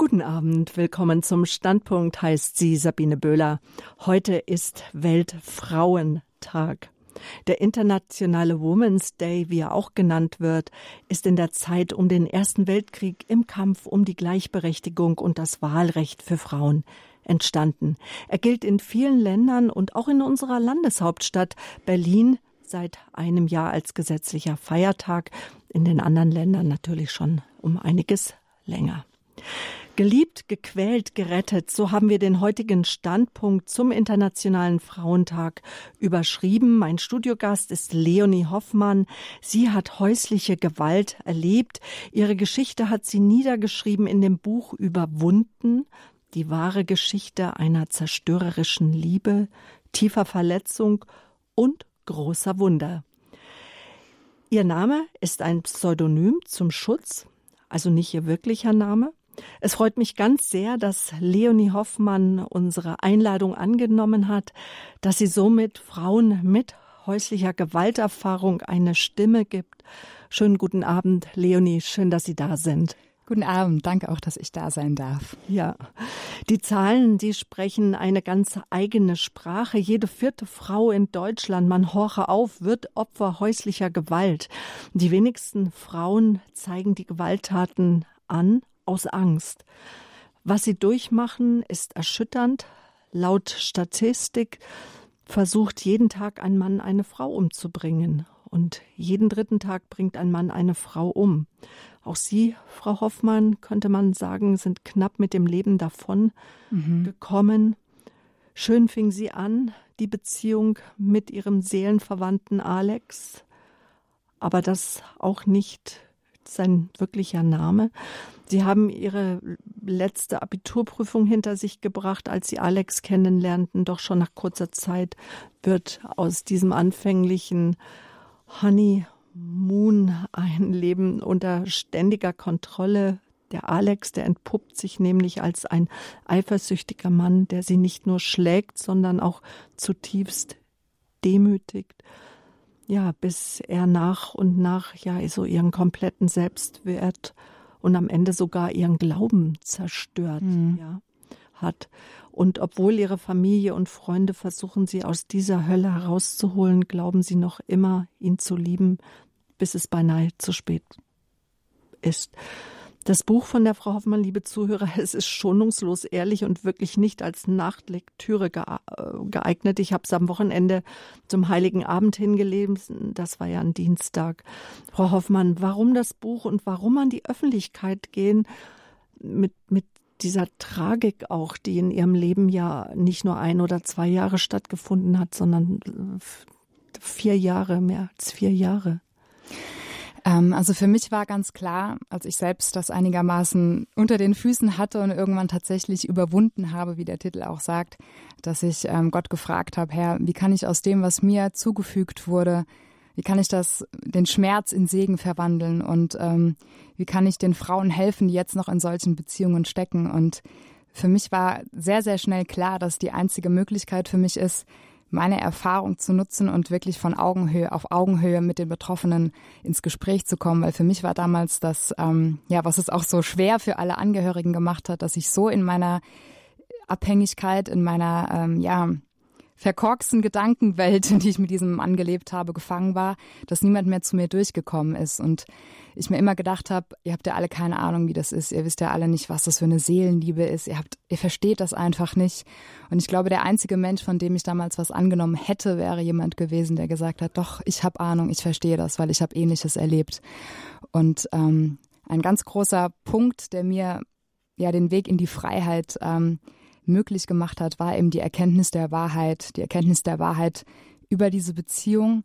Guten Abend, willkommen zum Standpunkt, heißt sie Sabine Böhler. Heute ist Weltfrauentag. Der internationale Women's Day, wie er auch genannt wird, ist in der Zeit um den Ersten Weltkrieg im Kampf um die Gleichberechtigung und das Wahlrecht für Frauen entstanden. Er gilt in vielen Ländern und auch in unserer Landeshauptstadt Berlin seit einem Jahr als gesetzlicher Feiertag, in den anderen Ländern natürlich schon um einiges länger. Geliebt, gequält, gerettet, so haben wir den heutigen Standpunkt zum Internationalen Frauentag überschrieben. Mein Studiogast ist Leonie Hoffmann. Sie hat häusliche Gewalt erlebt. Ihre Geschichte hat sie niedergeschrieben in dem Buch Überwunden, die wahre Geschichte einer zerstörerischen Liebe, tiefer Verletzung und großer Wunder. Ihr Name ist ein Pseudonym zum Schutz, also nicht ihr wirklicher Name. Es freut mich ganz sehr, dass Leonie Hoffmann unsere Einladung angenommen hat, dass sie somit Frauen mit häuslicher Gewalterfahrung eine Stimme gibt. Schönen guten Abend, Leonie. Schön, dass Sie da sind. Guten Abend, danke auch, dass ich da sein darf. Ja, die Zahlen, die sprechen eine ganz eigene Sprache. Jede vierte Frau in Deutschland, man horche auf, wird Opfer häuslicher Gewalt. Die wenigsten Frauen zeigen die Gewalttaten an, aus Angst. Was sie durchmachen, ist erschütternd. Laut Statistik versucht jeden Tag ein Mann eine Frau umzubringen. Und jeden dritten Tag bringt ein Mann eine Frau um. Auch Sie, Frau Hoffmann, könnte man sagen, sind knapp mit dem Leben davon mhm. gekommen. Schön fing sie an, die Beziehung mit ihrem Seelenverwandten Alex, aber das auch nicht sein wirklicher Name. Sie haben ihre letzte Abiturprüfung hinter sich gebracht, als sie Alex kennenlernten. Doch schon nach kurzer Zeit wird aus diesem anfänglichen Honey Moon ein Leben unter ständiger Kontrolle. Der Alex, der entpuppt sich nämlich als ein eifersüchtiger Mann, der sie nicht nur schlägt, sondern auch zutiefst demütigt ja, bis er nach und nach ja so ihren kompletten Selbstwert und am Ende sogar ihren Glauben zerstört, mhm. ja, hat. Und obwohl ihre Familie und Freunde versuchen, sie aus dieser Hölle herauszuholen, glauben sie noch immer, ihn zu lieben, bis es beinahe zu spät ist. Das Buch von der Frau Hoffmann, liebe Zuhörer, es ist schonungslos ehrlich und wirklich nicht als Nachtlektüre äh, geeignet. Ich habe es am Wochenende zum Heiligen Abend hingelesen. Das war ja ein Dienstag. Frau Hoffmann, warum das Buch und warum an die Öffentlichkeit gehen mit, mit dieser Tragik auch, die in Ihrem Leben ja nicht nur ein oder zwei Jahre stattgefunden hat, sondern vier Jahre, mehr als vier Jahre? Ähm, also für mich war ganz klar, als ich selbst das einigermaßen unter den Füßen hatte und irgendwann tatsächlich überwunden habe, wie der Titel auch sagt, dass ich ähm, Gott gefragt habe, Herr, wie kann ich aus dem, was mir zugefügt wurde, wie kann ich das, den Schmerz in Segen verwandeln und ähm, wie kann ich den Frauen helfen, die jetzt noch in solchen Beziehungen stecken? Und für mich war sehr, sehr schnell klar, dass die einzige Möglichkeit für mich ist, meine Erfahrung zu nutzen und wirklich von Augenhöhe auf Augenhöhe mit den Betroffenen ins Gespräch zu kommen, weil für mich war damals das, ähm, ja, was es auch so schwer für alle Angehörigen gemacht hat, dass ich so in meiner Abhängigkeit, in meiner, ähm, ja, verkorksten Gedankenwelt, in die ich mit diesem Mann gelebt habe, gefangen war, dass niemand mehr zu mir durchgekommen ist und ich mir immer gedacht habe, ihr habt ja alle keine Ahnung, wie das ist, ihr wisst ja alle nicht, was das für eine Seelenliebe ist, ihr habt, ihr versteht das einfach nicht. Und ich glaube, der einzige Mensch, von dem ich damals was angenommen hätte, wäre jemand gewesen, der gesagt hat, doch, ich habe Ahnung, ich verstehe das, weil ich habe Ähnliches erlebt. Und ähm, ein ganz großer Punkt, der mir ja den Weg in die Freiheit ähm, möglich gemacht hat, war eben die Erkenntnis der Wahrheit, die Erkenntnis der Wahrheit über diese Beziehung,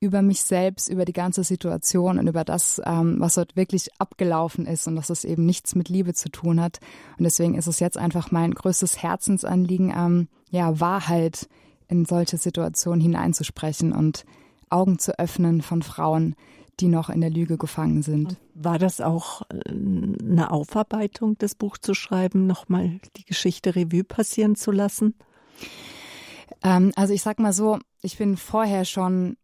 über mich selbst, über die ganze Situation und über das, ähm, was dort wirklich abgelaufen ist und dass es eben nichts mit Liebe zu tun hat. Und deswegen ist es jetzt einfach mein größtes Herzensanliegen, ähm, ja, Wahrheit in solche Situationen hineinzusprechen und Augen zu öffnen von Frauen, die noch in der Lüge gefangen sind. War das auch äh, eine Aufarbeitung, das Buch zu schreiben, nochmal die Geschichte Revue passieren zu lassen? Ähm, also ich sag mal so, ich bin vorher schon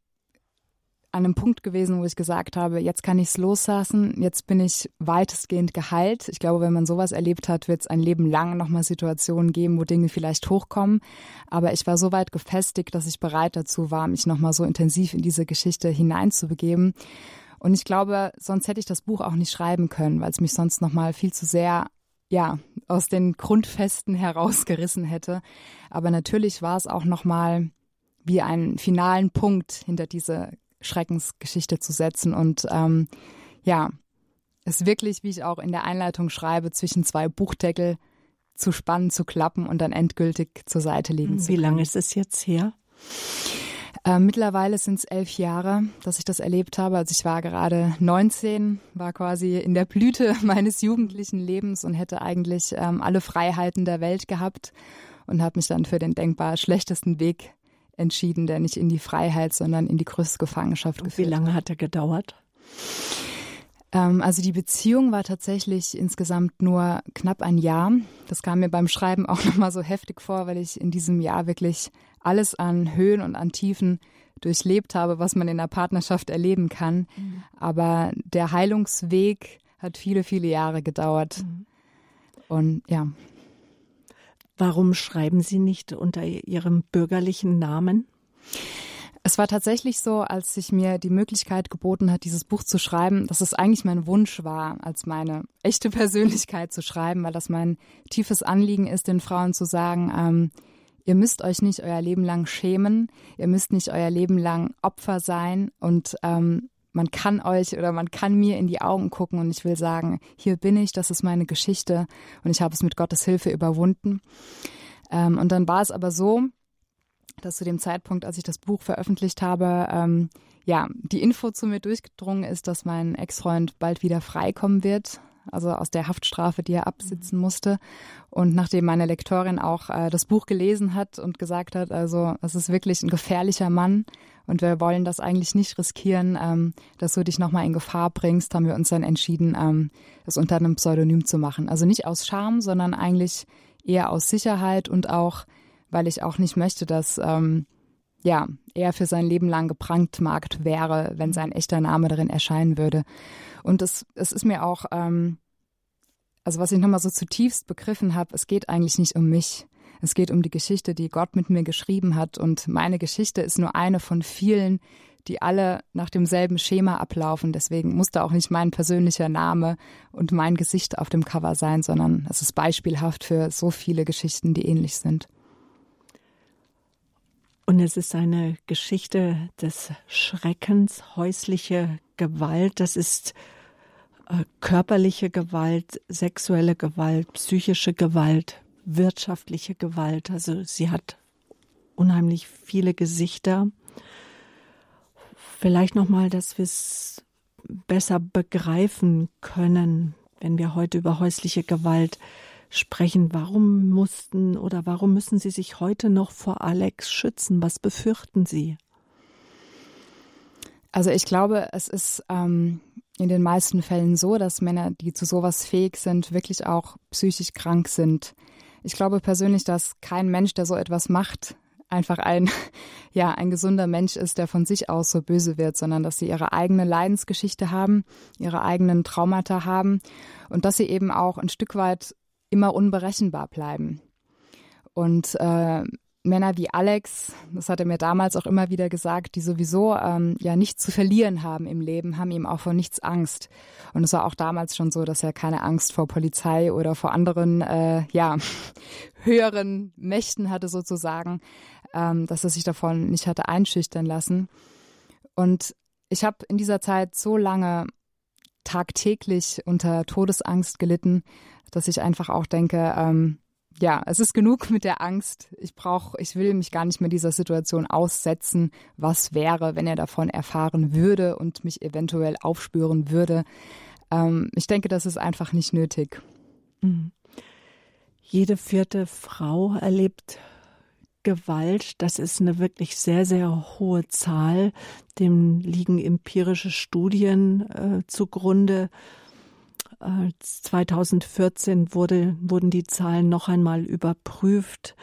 an einem Punkt gewesen, wo ich gesagt habe, jetzt kann ich es loslassen, jetzt bin ich weitestgehend geheilt. Ich glaube, wenn man sowas erlebt hat, wird es ein Leben lang nochmal Situationen geben, wo Dinge vielleicht hochkommen. Aber ich war so weit gefestigt, dass ich bereit dazu war, mich nochmal so intensiv in diese Geschichte hineinzubegeben. Und ich glaube, sonst hätte ich das Buch auch nicht schreiben können, weil es mich sonst nochmal viel zu sehr ja, aus den Grundfesten herausgerissen hätte. Aber natürlich war es auch nochmal wie einen finalen Punkt hinter diese Schreckensgeschichte zu setzen und ähm, ja, es wirklich, wie ich auch in der Einleitung schreibe, zwischen zwei Buchdeckel zu spannen, zu klappen und dann endgültig zur Seite legen wie zu können. Wie lange ist es jetzt her? Äh, mittlerweile sind es elf Jahre, dass ich das erlebt habe. Also ich war gerade 19, war quasi in der Blüte meines jugendlichen Lebens und hätte eigentlich ähm, alle Freiheiten der Welt gehabt und habe mich dann für den denkbar schlechtesten Weg entschieden, der nicht in die Freiheit, sondern in die größte Gefangenschaft geführt. Wie lange hat er gedauert? Ähm, also die Beziehung war tatsächlich insgesamt nur knapp ein Jahr. Das kam mir beim Schreiben auch nochmal so heftig vor, weil ich in diesem Jahr wirklich alles an Höhen und an Tiefen durchlebt habe, was man in der Partnerschaft erleben kann. Mhm. Aber der Heilungsweg hat viele, viele Jahre gedauert. Mhm. Und ja. Warum schreiben Sie nicht unter Ihrem bürgerlichen Namen? Es war tatsächlich so, als sich mir die Möglichkeit geboten hat, dieses Buch zu schreiben, dass es eigentlich mein Wunsch war, als meine echte Persönlichkeit zu schreiben, weil das mein tiefes Anliegen ist, den Frauen zu sagen, ähm, ihr müsst euch nicht euer Leben lang schämen, ihr müsst nicht euer Leben lang Opfer sein und ähm, man kann euch oder man kann mir in die Augen gucken und ich will sagen, hier bin ich, das ist meine Geschichte und ich habe es mit Gottes Hilfe überwunden. Ähm, und dann war es aber so, dass zu dem Zeitpunkt, als ich das Buch veröffentlicht habe, ähm, ja, die Info zu mir durchgedrungen ist, dass mein Ex-Freund bald wieder freikommen wird also aus der Haftstrafe, die er absitzen musste. Und nachdem meine Lektorin auch äh, das Buch gelesen hat und gesagt hat, also es ist wirklich ein gefährlicher Mann und wir wollen das eigentlich nicht riskieren, ähm, dass du dich nochmal in Gefahr bringst, haben wir uns dann entschieden, ähm, das unter einem Pseudonym zu machen. Also nicht aus Scham, sondern eigentlich eher aus Sicherheit und auch, weil ich auch nicht möchte, dass ähm, ja, er für sein Leben lang gebrandmarkt wäre, wenn sein echter Name darin erscheinen würde. Und es, es ist mir auch, ähm, also was ich nochmal so zutiefst begriffen habe, es geht eigentlich nicht um mich. Es geht um die Geschichte, die Gott mit mir geschrieben hat. Und meine Geschichte ist nur eine von vielen, die alle nach demselben Schema ablaufen. Deswegen muss da auch nicht mein persönlicher Name und mein Gesicht auf dem Cover sein, sondern es ist beispielhaft für so viele Geschichten, die ähnlich sind. Und es ist eine Geschichte des Schreckens, häusliche Gewalt. Das ist äh, körperliche Gewalt, sexuelle Gewalt, psychische Gewalt, wirtschaftliche Gewalt. Also sie hat unheimlich viele Gesichter. Vielleicht noch mal, dass wir es besser begreifen können, wenn wir heute über häusliche Gewalt sprechen. Warum mussten oder warum müssen Sie sich heute noch vor Alex schützen? Was befürchten Sie? Also ich glaube, es ist ähm, in den meisten Fällen so, dass Männer, die zu sowas fähig sind, wirklich auch psychisch krank sind. Ich glaube persönlich, dass kein Mensch, der so etwas macht, einfach ein, ja, ein gesunder Mensch ist, der von sich aus so böse wird, sondern dass sie ihre eigene Leidensgeschichte haben, ihre eigenen Traumata haben und dass sie eben auch ein Stück weit immer unberechenbar bleiben. Und äh, Männer wie Alex, das hat er mir damals auch immer wieder gesagt, die sowieso ähm, ja nichts zu verlieren haben im Leben, haben ihm auch vor nichts Angst. Und es war auch damals schon so, dass er keine Angst vor Polizei oder vor anderen, äh, ja, höheren Mächten hatte sozusagen, ähm, dass er sich davon nicht hatte einschüchtern lassen. Und ich habe in dieser Zeit so lange tagtäglich unter Todesangst gelitten, dass ich einfach auch denke, ähm, ja, es ist genug mit der Angst. Ich brauche, ich will mich gar nicht mehr dieser Situation aussetzen. Was wäre, wenn er davon erfahren würde und mich eventuell aufspüren würde? Ähm, ich denke, das ist einfach nicht nötig. Mhm. Jede vierte Frau erlebt Gewalt. Das ist eine wirklich sehr, sehr hohe Zahl. Dem liegen empirische Studien äh, zugrunde. 2014 wurde, wurden die Zahlen noch einmal überprüft.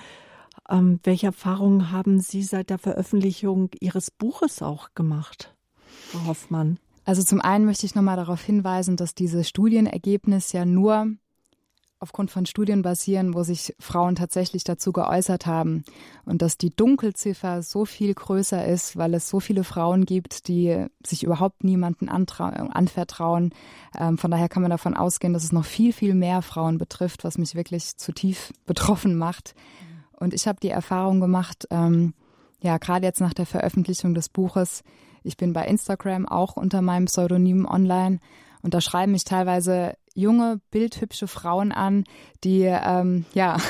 Ähm, welche Erfahrungen haben Sie seit der Veröffentlichung Ihres Buches auch gemacht? Frau Hoffmann? Also zum einen möchte ich nochmal darauf hinweisen, dass dieses Studienergebnis ja nur aufgrund von Studien basieren, wo sich Frauen tatsächlich dazu geäußert haben und dass die Dunkelziffer so viel größer ist, weil es so viele Frauen gibt, die sich überhaupt niemanden anvertrauen. Ähm, von daher kann man davon ausgehen, dass es noch viel, viel mehr Frauen betrifft, was mich wirklich zu tief betroffen macht. Und ich habe die Erfahrung gemacht, ähm, ja, gerade jetzt nach der Veröffentlichung des Buches, ich bin bei Instagram auch unter meinem Pseudonym online und da schreiben mich teilweise junge, bildhübsche Frauen an, die ähm, ja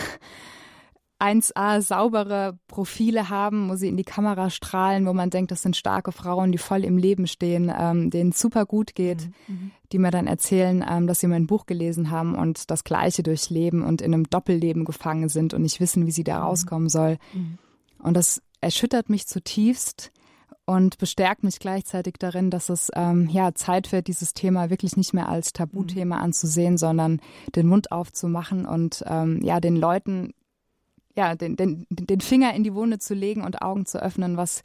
1a saubere Profile haben, wo sie in die Kamera strahlen, wo man denkt, das sind starke Frauen, die voll im Leben stehen, ähm, denen es super gut geht, mhm, mhm. die mir dann erzählen, ähm, dass sie mein Buch gelesen haben und das Gleiche durchleben und in einem Doppelleben gefangen sind und nicht wissen, wie sie da mhm. rauskommen soll. Mhm. Und das erschüttert mich zutiefst und bestärkt mich gleichzeitig darin, dass es ähm, ja Zeit wird, dieses Thema wirklich nicht mehr als Tabuthema mhm. anzusehen, sondern den Mund aufzumachen und ähm, ja den Leuten ja den, den, den Finger in die Wunde zu legen und Augen zu öffnen, was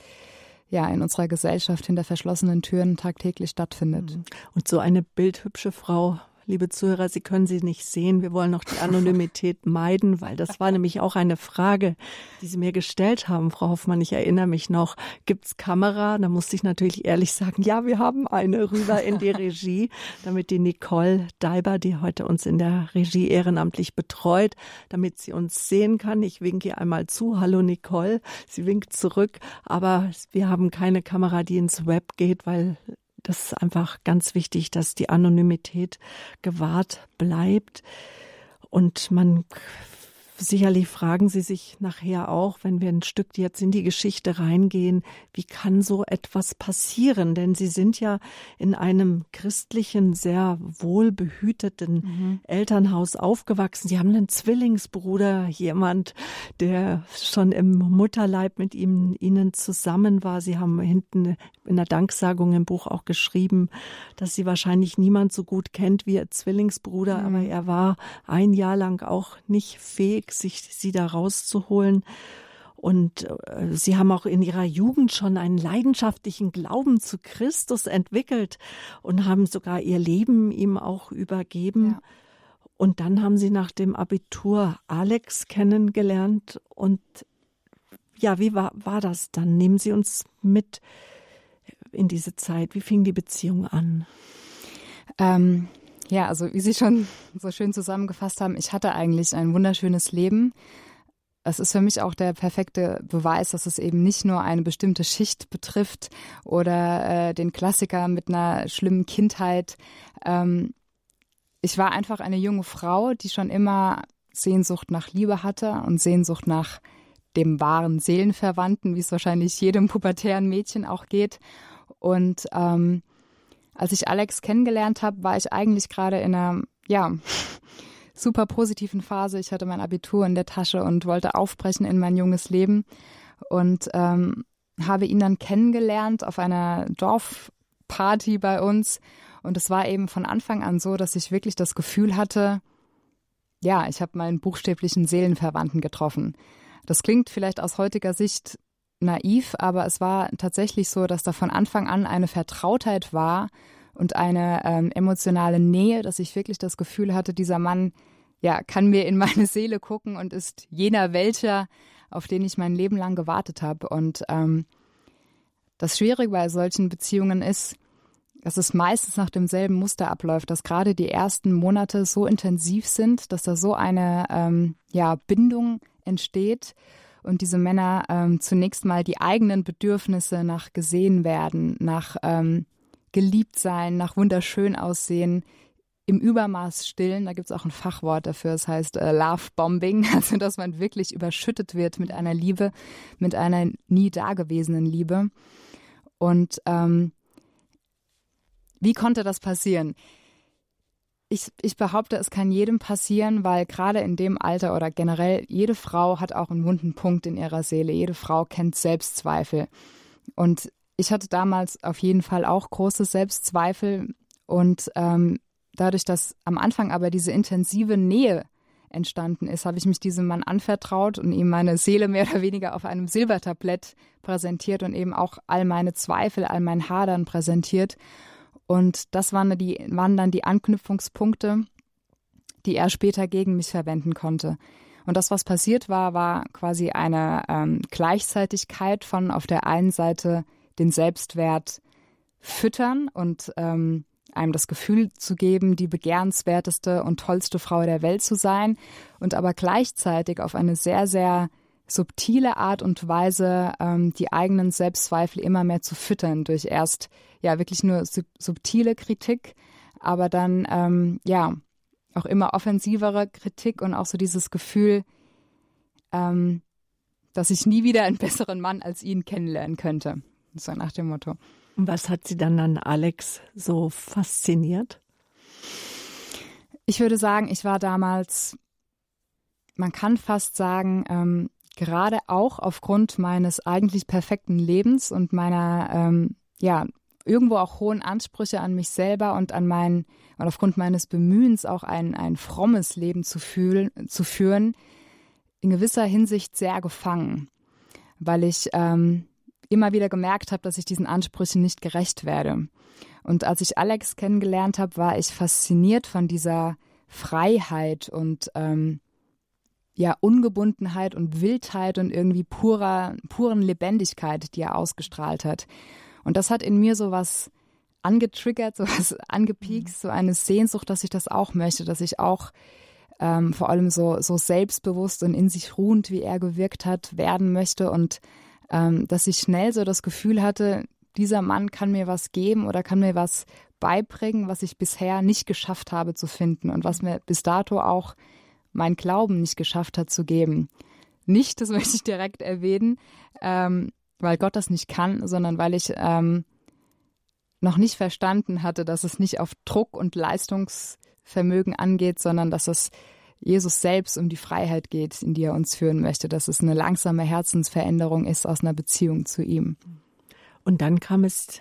ja in unserer Gesellschaft hinter verschlossenen Türen tagtäglich stattfindet. Mhm. Und so eine bildhübsche Frau liebe Zuhörer, Sie können sie nicht sehen. Wir wollen noch die Anonymität meiden, weil das war nämlich auch eine Frage, die Sie mir gestellt haben, Frau Hoffmann. Ich erinnere mich noch, gibt's Kamera? Da musste ich natürlich ehrlich sagen, ja, wir haben eine rüber in die Regie, damit die Nicole Daiber, die heute uns in der Regie ehrenamtlich betreut, damit sie uns sehen kann. Ich winke ihr einmal zu. Hallo Nicole. Sie winkt zurück, aber wir haben keine Kamera, die ins Web geht, weil das ist einfach ganz wichtig, dass die Anonymität gewahrt bleibt und man Sicherlich fragen Sie sich nachher auch, wenn wir ein Stück jetzt in die Geschichte reingehen, wie kann so etwas passieren? Denn Sie sind ja in einem christlichen, sehr wohlbehüteten mhm. Elternhaus aufgewachsen. Sie haben einen Zwillingsbruder, jemand, der schon im Mutterleib mit ihm, Ihnen zusammen war. Sie haben hinten in der Danksagung im Buch auch geschrieben, dass Sie wahrscheinlich niemand so gut kennt wie Ihr Zwillingsbruder, mhm. aber er war ein Jahr lang auch nicht fähig, Weg, sich sie da rauszuholen. Und äh, sie haben auch in ihrer Jugend schon einen leidenschaftlichen Glauben zu Christus entwickelt und haben sogar ihr Leben ihm auch übergeben. Ja. Und dann haben sie nach dem Abitur Alex kennengelernt. Und ja, wie war, war das dann? Nehmen Sie uns mit in diese Zeit. Wie fing die Beziehung an? Ähm, ja, also wie Sie schon so schön zusammengefasst haben, ich hatte eigentlich ein wunderschönes Leben. Es ist für mich auch der perfekte Beweis, dass es eben nicht nur eine bestimmte Schicht betrifft oder äh, den Klassiker mit einer schlimmen Kindheit. Ähm, ich war einfach eine junge Frau, die schon immer Sehnsucht nach Liebe hatte und Sehnsucht nach dem wahren Seelenverwandten, wie es wahrscheinlich jedem pubertären Mädchen auch geht. Und ähm, als ich Alex kennengelernt habe, war ich eigentlich gerade in einer, ja, super positiven Phase. Ich hatte mein Abitur in der Tasche und wollte aufbrechen in mein junges Leben und ähm, habe ihn dann kennengelernt auf einer Dorfparty bei uns. Und es war eben von Anfang an so, dass ich wirklich das Gefühl hatte, ja, ich habe meinen buchstäblichen Seelenverwandten getroffen. Das klingt vielleicht aus heutiger Sicht naiv, aber es war tatsächlich so, dass da von Anfang an eine Vertrautheit war und eine ähm, emotionale Nähe, dass ich wirklich das Gefühl hatte, dieser Mann ja kann mir in meine Seele gucken und ist jener welcher, auf den ich mein Leben lang gewartet habe. Und ähm, das Schwierige bei solchen Beziehungen ist, dass es meistens nach demselben Muster abläuft, dass gerade die ersten Monate so intensiv sind, dass da so eine ähm, ja, Bindung entsteht und diese Männer ähm, zunächst mal die eigenen Bedürfnisse nach gesehen werden, nach ähm, geliebt sein, nach wunderschön aussehen, im Übermaß stillen. Da gibt es auch ein Fachwort dafür, das heißt äh, Love Bombing, also dass man wirklich überschüttet wird mit einer Liebe, mit einer nie dagewesenen Liebe. Und ähm, wie konnte das passieren? Ich, ich behaupte, es kann jedem passieren, weil gerade in dem Alter oder generell jede Frau hat auch einen wunden Punkt in ihrer Seele. Jede Frau kennt Selbstzweifel. Und ich hatte damals auf jeden Fall auch große Selbstzweifel und ähm, dadurch, dass am Anfang aber diese intensive Nähe entstanden ist, habe ich mich diesem Mann anvertraut und ihm meine Seele mehr oder weniger auf einem Silbertablett präsentiert und eben auch all meine Zweifel, all mein Hadern präsentiert. Und das waren, die, waren dann die Anknüpfungspunkte, die er später gegen mich verwenden konnte. Und das, was passiert war, war quasi eine ähm, Gleichzeitigkeit von auf der einen Seite den Selbstwert füttern und ähm, einem das Gefühl zu geben, die begehrenswerteste und tollste Frau der Welt zu sein und aber gleichzeitig auf eine sehr, sehr subtile Art und Weise ähm, die eigenen Selbstzweifel immer mehr zu füttern durch erst ja wirklich nur sub subtile Kritik, aber dann ähm, ja auch immer offensivere Kritik und auch so dieses Gefühl, ähm, dass ich nie wieder einen besseren Mann als ihn kennenlernen könnte. So nach dem Motto. Was hat Sie dann an Alex so fasziniert? Ich würde sagen, ich war damals, man kann fast sagen, ähm, gerade auch aufgrund meines eigentlich perfekten Lebens und meiner, ähm, ja, irgendwo auch hohen Ansprüche an mich selber und an mein, und aufgrund meines Bemühens auch ein, ein frommes Leben zu, fühlen, zu führen, in gewisser Hinsicht sehr gefangen, weil ich ähm, immer wieder gemerkt habe, dass ich diesen Ansprüchen nicht gerecht werde. Und als ich Alex kennengelernt habe, war ich fasziniert von dieser Freiheit und ähm, ja Ungebundenheit und Wildheit und irgendwie purer puren Lebendigkeit, die er ausgestrahlt hat. Und das hat in mir so was angetriggert, so was angepiekst, so eine Sehnsucht, dass ich das auch möchte, dass ich auch ähm, vor allem so so selbstbewusst und in sich ruhend, wie er gewirkt hat, werden möchte und ähm, dass ich schnell so das Gefühl hatte, dieser Mann kann mir was geben oder kann mir was beibringen, was ich bisher nicht geschafft habe zu finden und was mir bis dato auch mein Glauben nicht geschafft hat zu geben. Nicht, das möchte ich direkt erwähnen, ähm, weil Gott das nicht kann, sondern weil ich ähm, noch nicht verstanden hatte, dass es nicht auf Druck und Leistungsvermögen angeht, sondern dass es Jesus selbst um die Freiheit geht, in die er uns führen möchte, dass es eine langsame Herzensveränderung ist aus einer Beziehung zu ihm. Und dann kam es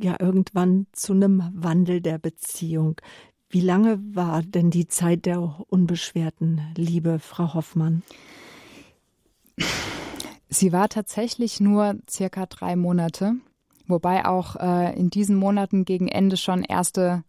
ja irgendwann zu einem Wandel der Beziehung. Wie lange war denn die Zeit der unbeschwerten Liebe, Frau Hoffmann? Sie war tatsächlich nur circa drei Monate, wobei auch äh, in diesen Monaten gegen Ende schon erste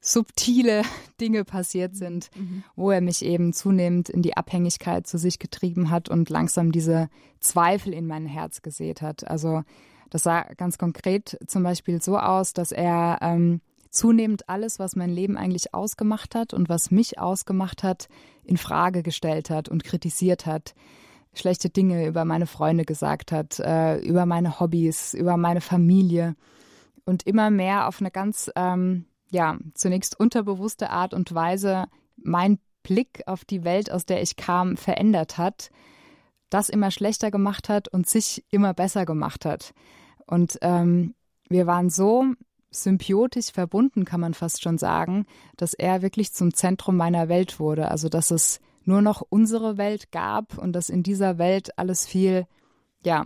subtile Dinge passiert sind, mhm. wo er mich eben zunehmend in die Abhängigkeit zu sich getrieben hat und langsam diese Zweifel in mein Herz gesät hat. Also das sah ganz konkret zum Beispiel so aus, dass er ähm, zunehmend alles, was mein Leben eigentlich ausgemacht hat und was mich ausgemacht hat, in Frage gestellt hat und kritisiert hat. Schlechte Dinge über meine Freunde gesagt hat, äh, über meine Hobbys, über meine Familie und immer mehr auf eine ganz ähm, ja, zunächst unterbewusste Art und Weise mein Blick auf die Welt, aus der ich kam, verändert hat, das immer schlechter gemacht hat und sich immer besser gemacht hat. Und ähm, wir waren so symbiotisch verbunden, kann man fast schon sagen, dass er wirklich zum Zentrum meiner Welt wurde. Also dass es nur noch unsere Welt gab und dass in dieser Welt alles viel, ja,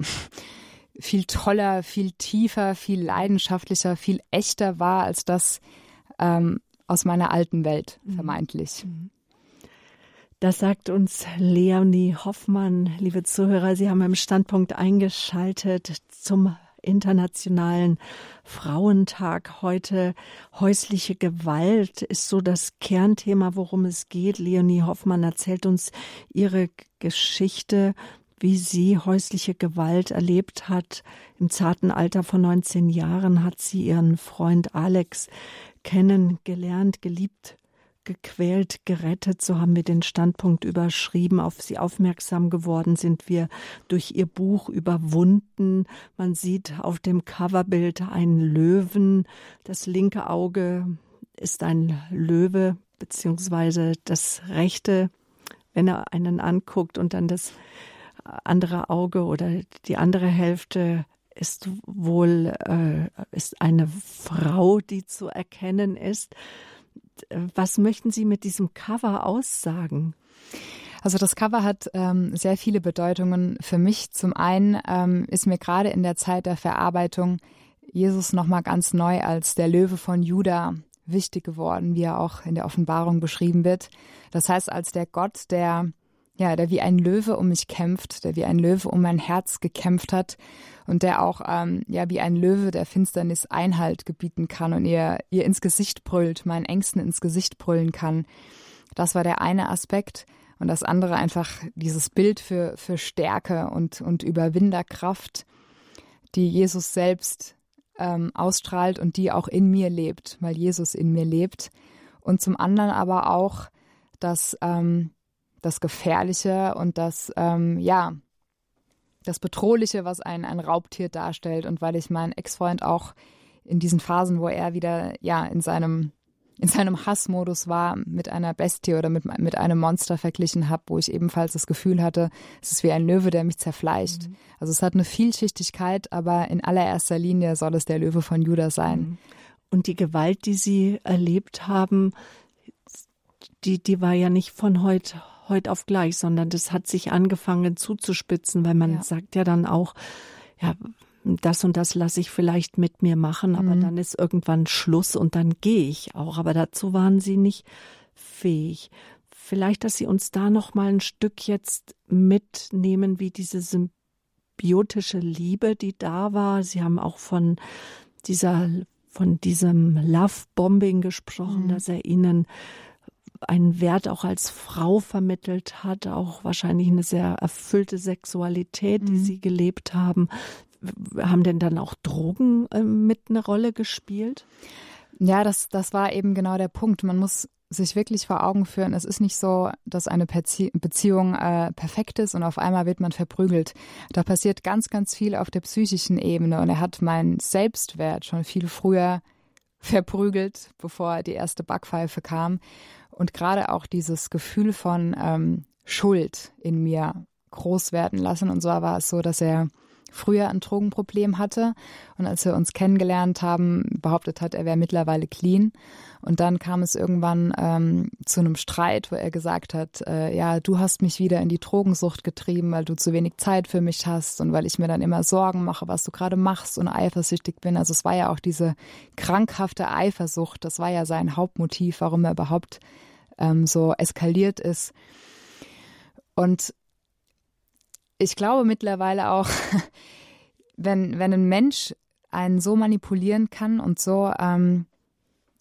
viel toller, viel tiefer, viel leidenschaftlicher, viel echter war als das, ähm, aus meiner alten Welt, mhm. vermeintlich. Mhm. Das sagt uns Leonie Hoffmann, liebe Zuhörer. Sie haben im Standpunkt eingeschaltet zum Internationalen Frauentag heute. Häusliche Gewalt ist so das Kernthema, worum es geht. Leonie Hoffmann erzählt uns ihre Geschichte, wie sie häusliche Gewalt erlebt hat. Im zarten Alter von 19 Jahren hat sie ihren Freund Alex kennengelernt, geliebt, gequält, gerettet, so haben wir den Standpunkt überschrieben. Auf sie aufmerksam geworden sind wir durch ihr Buch überwunden. Man sieht auf dem Coverbild einen Löwen. Das linke Auge ist ein Löwe, beziehungsweise das rechte, wenn er einen anguckt und dann das andere Auge oder die andere Hälfte ist wohl äh, ist eine Frau, die zu erkennen ist. Was möchten Sie mit diesem Cover aussagen? Also das Cover hat ähm, sehr viele Bedeutungen für mich. Zum einen ähm, ist mir gerade in der Zeit der Verarbeitung Jesus nochmal ganz neu als der Löwe von Juda wichtig geworden, wie er auch in der Offenbarung beschrieben wird. Das heißt, als der Gott, der ja, der wie ein Löwe um mich kämpft, der wie ein Löwe um mein Herz gekämpft hat und der auch ähm, ja wie ein Löwe der Finsternis Einhalt gebieten kann und ihr ihr ins Gesicht brüllt, meinen Ängsten ins Gesicht brüllen kann. Das war der eine Aspekt und das andere einfach dieses Bild für für Stärke und und Überwinderkraft, die Jesus selbst ähm, ausstrahlt und die auch in mir lebt, weil Jesus in mir lebt. Und zum anderen aber auch, dass ähm, das Gefährliche und das, ähm, ja, das Bedrohliche, was ein, ein Raubtier darstellt. Und weil ich meinen Ex-Freund auch in diesen Phasen, wo er wieder, ja, in seinem, in seinem Hassmodus war, mit einer Bestie oder mit, mit einem Monster verglichen habe, wo ich ebenfalls das Gefühl hatte, es ist wie ein Löwe, der mich zerfleischt. Mhm. Also es hat eine Vielschichtigkeit, aber in allererster Linie soll es der Löwe von Judah sein. Mhm. Und die Gewalt, die Sie erlebt haben, die, die war ja nicht von heute heute auf gleich, sondern das hat sich angefangen zuzuspitzen, weil man ja. sagt ja dann auch, ja, das und das lasse ich vielleicht mit mir machen, aber mhm. dann ist irgendwann Schluss und dann gehe ich auch. Aber dazu waren sie nicht fähig. Vielleicht, dass sie uns da noch mal ein Stück jetzt mitnehmen, wie diese symbiotische Liebe, die da war. Sie haben auch von dieser, von diesem Love-Bombing gesprochen, mhm. dass er ihnen einen Wert auch als Frau vermittelt hat, auch wahrscheinlich eine sehr erfüllte Sexualität, die mhm. sie gelebt haben. Haben denn dann auch Drogen äh, mit eine Rolle gespielt? Ja, das, das war eben genau der Punkt. Man muss sich wirklich vor Augen führen, es ist nicht so, dass eine Beziehung äh, perfekt ist und auf einmal wird man verprügelt. Da passiert ganz, ganz viel auf der psychischen Ebene und er hat meinen Selbstwert schon viel früher verprügelt, bevor die erste Backpfeife kam und gerade auch dieses Gefühl von ähm, Schuld in mir groß werden lassen. Und zwar war es so, dass er früher ein Drogenproblem hatte und als wir uns kennengelernt haben, behauptet hat, er wäre mittlerweile clean. Und dann kam es irgendwann ähm, zu einem Streit, wo er gesagt hat, äh, ja, du hast mich wieder in die Drogensucht getrieben, weil du zu wenig Zeit für mich hast und weil ich mir dann immer Sorgen mache, was du gerade machst und eifersüchtig bin. Also es war ja auch diese krankhafte Eifersucht, das war ja sein Hauptmotiv, warum er überhaupt ähm, so eskaliert ist. Und ich glaube mittlerweile auch, wenn, wenn ein Mensch einen so manipulieren kann und so ähm,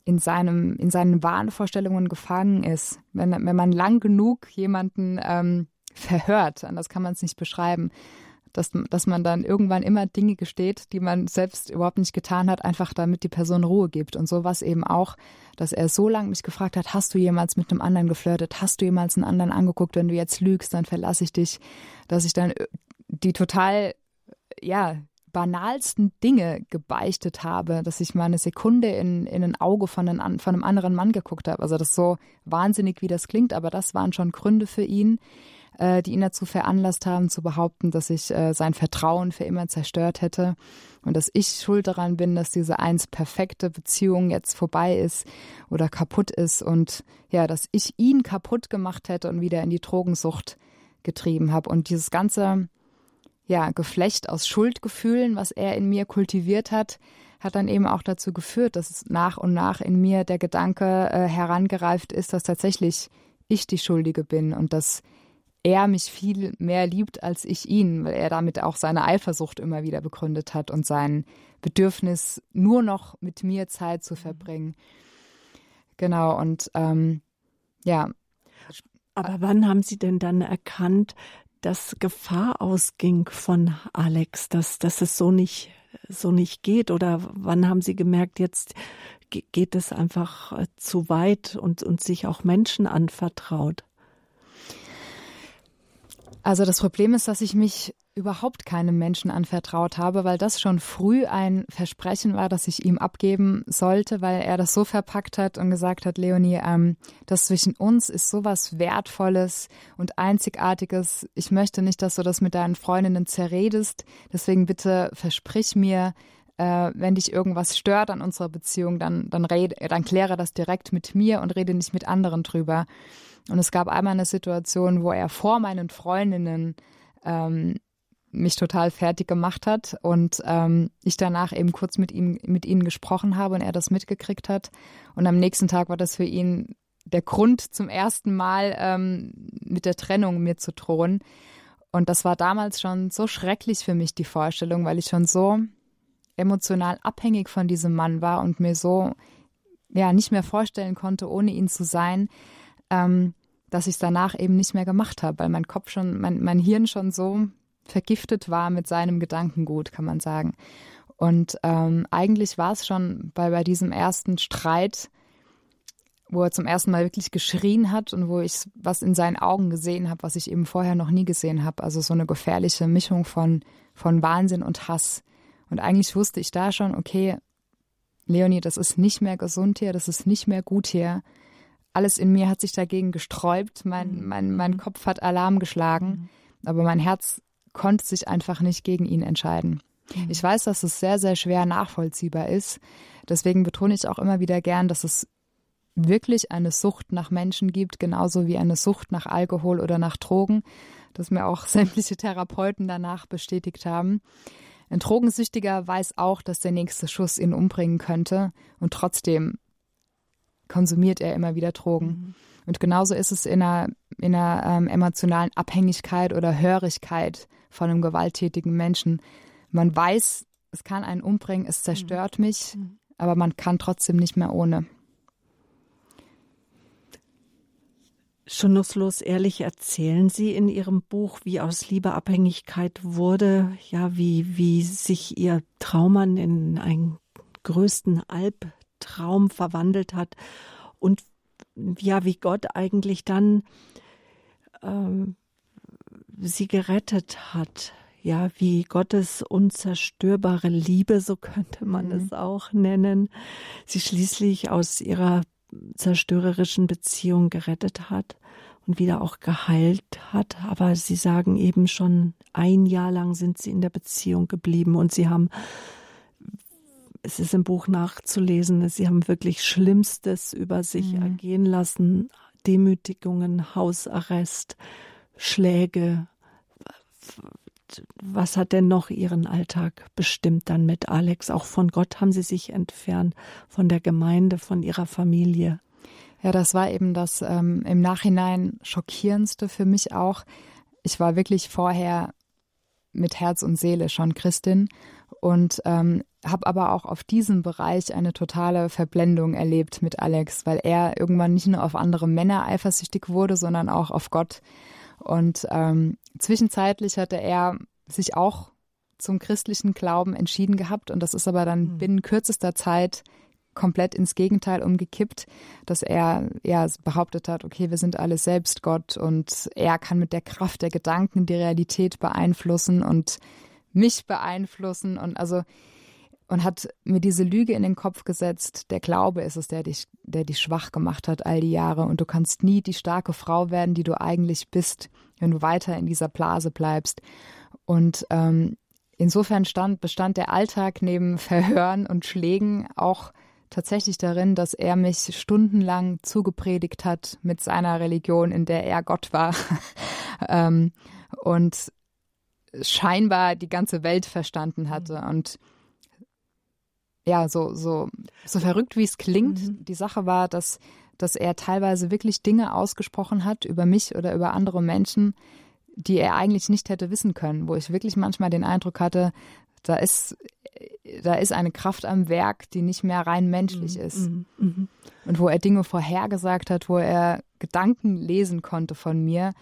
in, seinem, in seinen Wahnvorstellungen gefangen ist, wenn, wenn man lang genug jemanden ähm, verhört, anders kann man es nicht beschreiben, dass, dass man dann irgendwann immer Dinge gesteht, die man selbst überhaupt nicht getan hat, einfach damit die Person Ruhe gibt. Und so war es eben auch, dass er so lange mich gefragt hat, hast du jemals mit einem anderen geflirtet? Hast du jemals einen anderen angeguckt? Wenn du jetzt lügst, dann verlasse ich dich. Dass ich dann äh, die total, ja, banalsten Dinge gebeichtet habe, dass ich mal eine Sekunde in, in ein Auge von, einem, von einem anderen Mann geguckt habe. Also das ist so wahnsinnig, wie das klingt, aber das waren schon Gründe für ihn, äh, die ihn dazu veranlasst haben, zu behaupten, dass ich äh, sein Vertrauen für immer zerstört hätte und dass ich schuld daran bin, dass diese einst perfekte Beziehung jetzt vorbei ist oder kaputt ist und ja, dass ich ihn kaputt gemacht hätte und wieder in die Drogensucht getrieben habe. Und dieses ganze ja, Geflecht aus Schuldgefühlen, was er in mir kultiviert hat, hat dann eben auch dazu geführt, dass nach und nach in mir der Gedanke äh, herangereift ist, dass tatsächlich ich die Schuldige bin und dass er mich viel mehr liebt als ich ihn, weil er damit auch seine Eifersucht immer wieder begründet hat und sein Bedürfnis, nur noch mit mir Zeit zu verbringen. Genau, und ähm, ja. Aber wann haben Sie denn dann erkannt, dass Gefahr ausging von Alex, dass, dass es so nicht, so nicht geht? Oder wann haben Sie gemerkt, jetzt geht es einfach äh, zu weit und, und sich auch Menschen anvertraut? Also das Problem ist, dass ich mich überhaupt keinem Menschen anvertraut habe, weil das schon früh ein Versprechen war, das ich ihm abgeben sollte, weil er das so verpackt hat und gesagt hat, Leonie, ähm, das zwischen uns ist sowas Wertvolles und Einzigartiges. Ich möchte nicht, dass du das mit deinen Freundinnen zerredest. Deswegen bitte versprich mir, äh, wenn dich irgendwas stört an unserer Beziehung, dann, dann, rede, dann kläre das direkt mit mir und rede nicht mit anderen drüber. Und es gab einmal eine Situation, wo er vor meinen Freundinnen ähm, mich total fertig gemacht hat und ähm, ich danach eben kurz mit ihm mit ihnen gesprochen habe und er das mitgekriegt hat und am nächsten Tag war das für ihn der Grund zum ersten Mal ähm, mit der Trennung mir zu drohen und das war damals schon so schrecklich für mich die Vorstellung, weil ich schon so emotional abhängig von diesem Mann war und mir so ja nicht mehr vorstellen konnte, ohne ihn zu sein. Ähm, dass ich es danach eben nicht mehr gemacht habe, weil mein Kopf schon, mein, mein Hirn schon so vergiftet war mit seinem Gedankengut, kann man sagen. Und ähm, eigentlich war es schon bei, bei diesem ersten Streit, wo er zum ersten Mal wirklich geschrien hat und wo ich was in seinen Augen gesehen habe, was ich eben vorher noch nie gesehen habe. Also so eine gefährliche Mischung von, von Wahnsinn und Hass. Und eigentlich wusste ich da schon, okay, Leonie, das ist nicht mehr gesund hier, das ist nicht mehr gut hier alles in mir hat sich dagegen gesträubt. Mein, mhm. mein, mein Kopf hat Alarm geschlagen, mhm. aber mein Herz konnte sich einfach nicht gegen ihn entscheiden. Mhm. Ich weiß, dass es sehr, sehr schwer nachvollziehbar ist. Deswegen betone ich auch immer wieder gern, dass es wirklich eine Sucht nach Menschen gibt, genauso wie eine Sucht nach Alkohol oder nach Drogen, das mir auch sämtliche Therapeuten danach bestätigt haben. Ein Drogensüchtiger weiß auch, dass der nächste Schuss ihn umbringen könnte und trotzdem konsumiert er immer wieder Drogen. Mhm. Und genauso ist es in einer, in einer ähm, emotionalen Abhängigkeit oder Hörigkeit von einem gewalttätigen Menschen. Man weiß, es kann einen umbringen, es zerstört mhm. mich, mhm. aber man kann trotzdem nicht mehr ohne. Schonungslos ehrlich erzählen Sie in Ihrem Buch, wie aus Liebe Abhängigkeit wurde, ja, wie, wie sich Ihr Traummann in einen größten Alb Traum verwandelt hat und ja, wie Gott eigentlich dann ähm, sie gerettet hat. Ja, wie Gottes unzerstörbare Liebe, so könnte man mhm. es auch nennen, sie schließlich aus ihrer zerstörerischen Beziehung gerettet hat und wieder auch geheilt hat. Aber sie sagen eben schon ein Jahr lang sind sie in der Beziehung geblieben und sie haben es ist im Buch nachzulesen, sie haben wirklich Schlimmstes über sich mhm. ergehen lassen. Demütigungen, Hausarrest, Schläge. Was hat denn noch ihren Alltag bestimmt dann mit Alex? Auch von Gott haben sie sich entfernt, von der Gemeinde, von ihrer Familie. Ja, das war eben das ähm, im Nachhinein schockierendste für mich auch. Ich war wirklich vorher mit Herz und Seele schon Christin und ähm, habe aber auch auf diesem Bereich eine totale Verblendung erlebt mit Alex, weil er irgendwann nicht nur auf andere Männer eifersüchtig wurde, sondern auch auf Gott. Und ähm, zwischenzeitlich hatte er sich auch zum christlichen Glauben entschieden gehabt und das ist aber dann mhm. binnen kürzester Zeit komplett ins Gegenteil umgekippt, dass er ja behauptet hat, okay, wir sind alle selbst Gott und er kann mit der Kraft der Gedanken die Realität beeinflussen und mich beeinflussen und also und hat mir diese Lüge in den Kopf gesetzt, der Glaube ist es, der dich, der dich schwach gemacht hat all die Jahre und du kannst nie die starke Frau werden, die du eigentlich bist, wenn du weiter in dieser Blase bleibst. Und ähm, insofern stand, bestand der Alltag neben Verhören und Schlägen auch tatsächlich darin, dass er mich stundenlang zugepredigt hat mit seiner Religion, in der er Gott war. ähm, und scheinbar die ganze Welt verstanden hatte. Mhm. Und ja, so, so, so verrückt wie es klingt, mhm. die Sache war, dass, dass er teilweise wirklich Dinge ausgesprochen hat über mich oder über andere Menschen, die er eigentlich nicht hätte wissen können, wo ich wirklich manchmal den Eindruck hatte, da ist, da ist eine Kraft am Werk, die nicht mehr rein menschlich mhm. ist. Mhm. mhm. Und wo er Dinge vorhergesagt hat, wo er Gedanken lesen konnte von mir,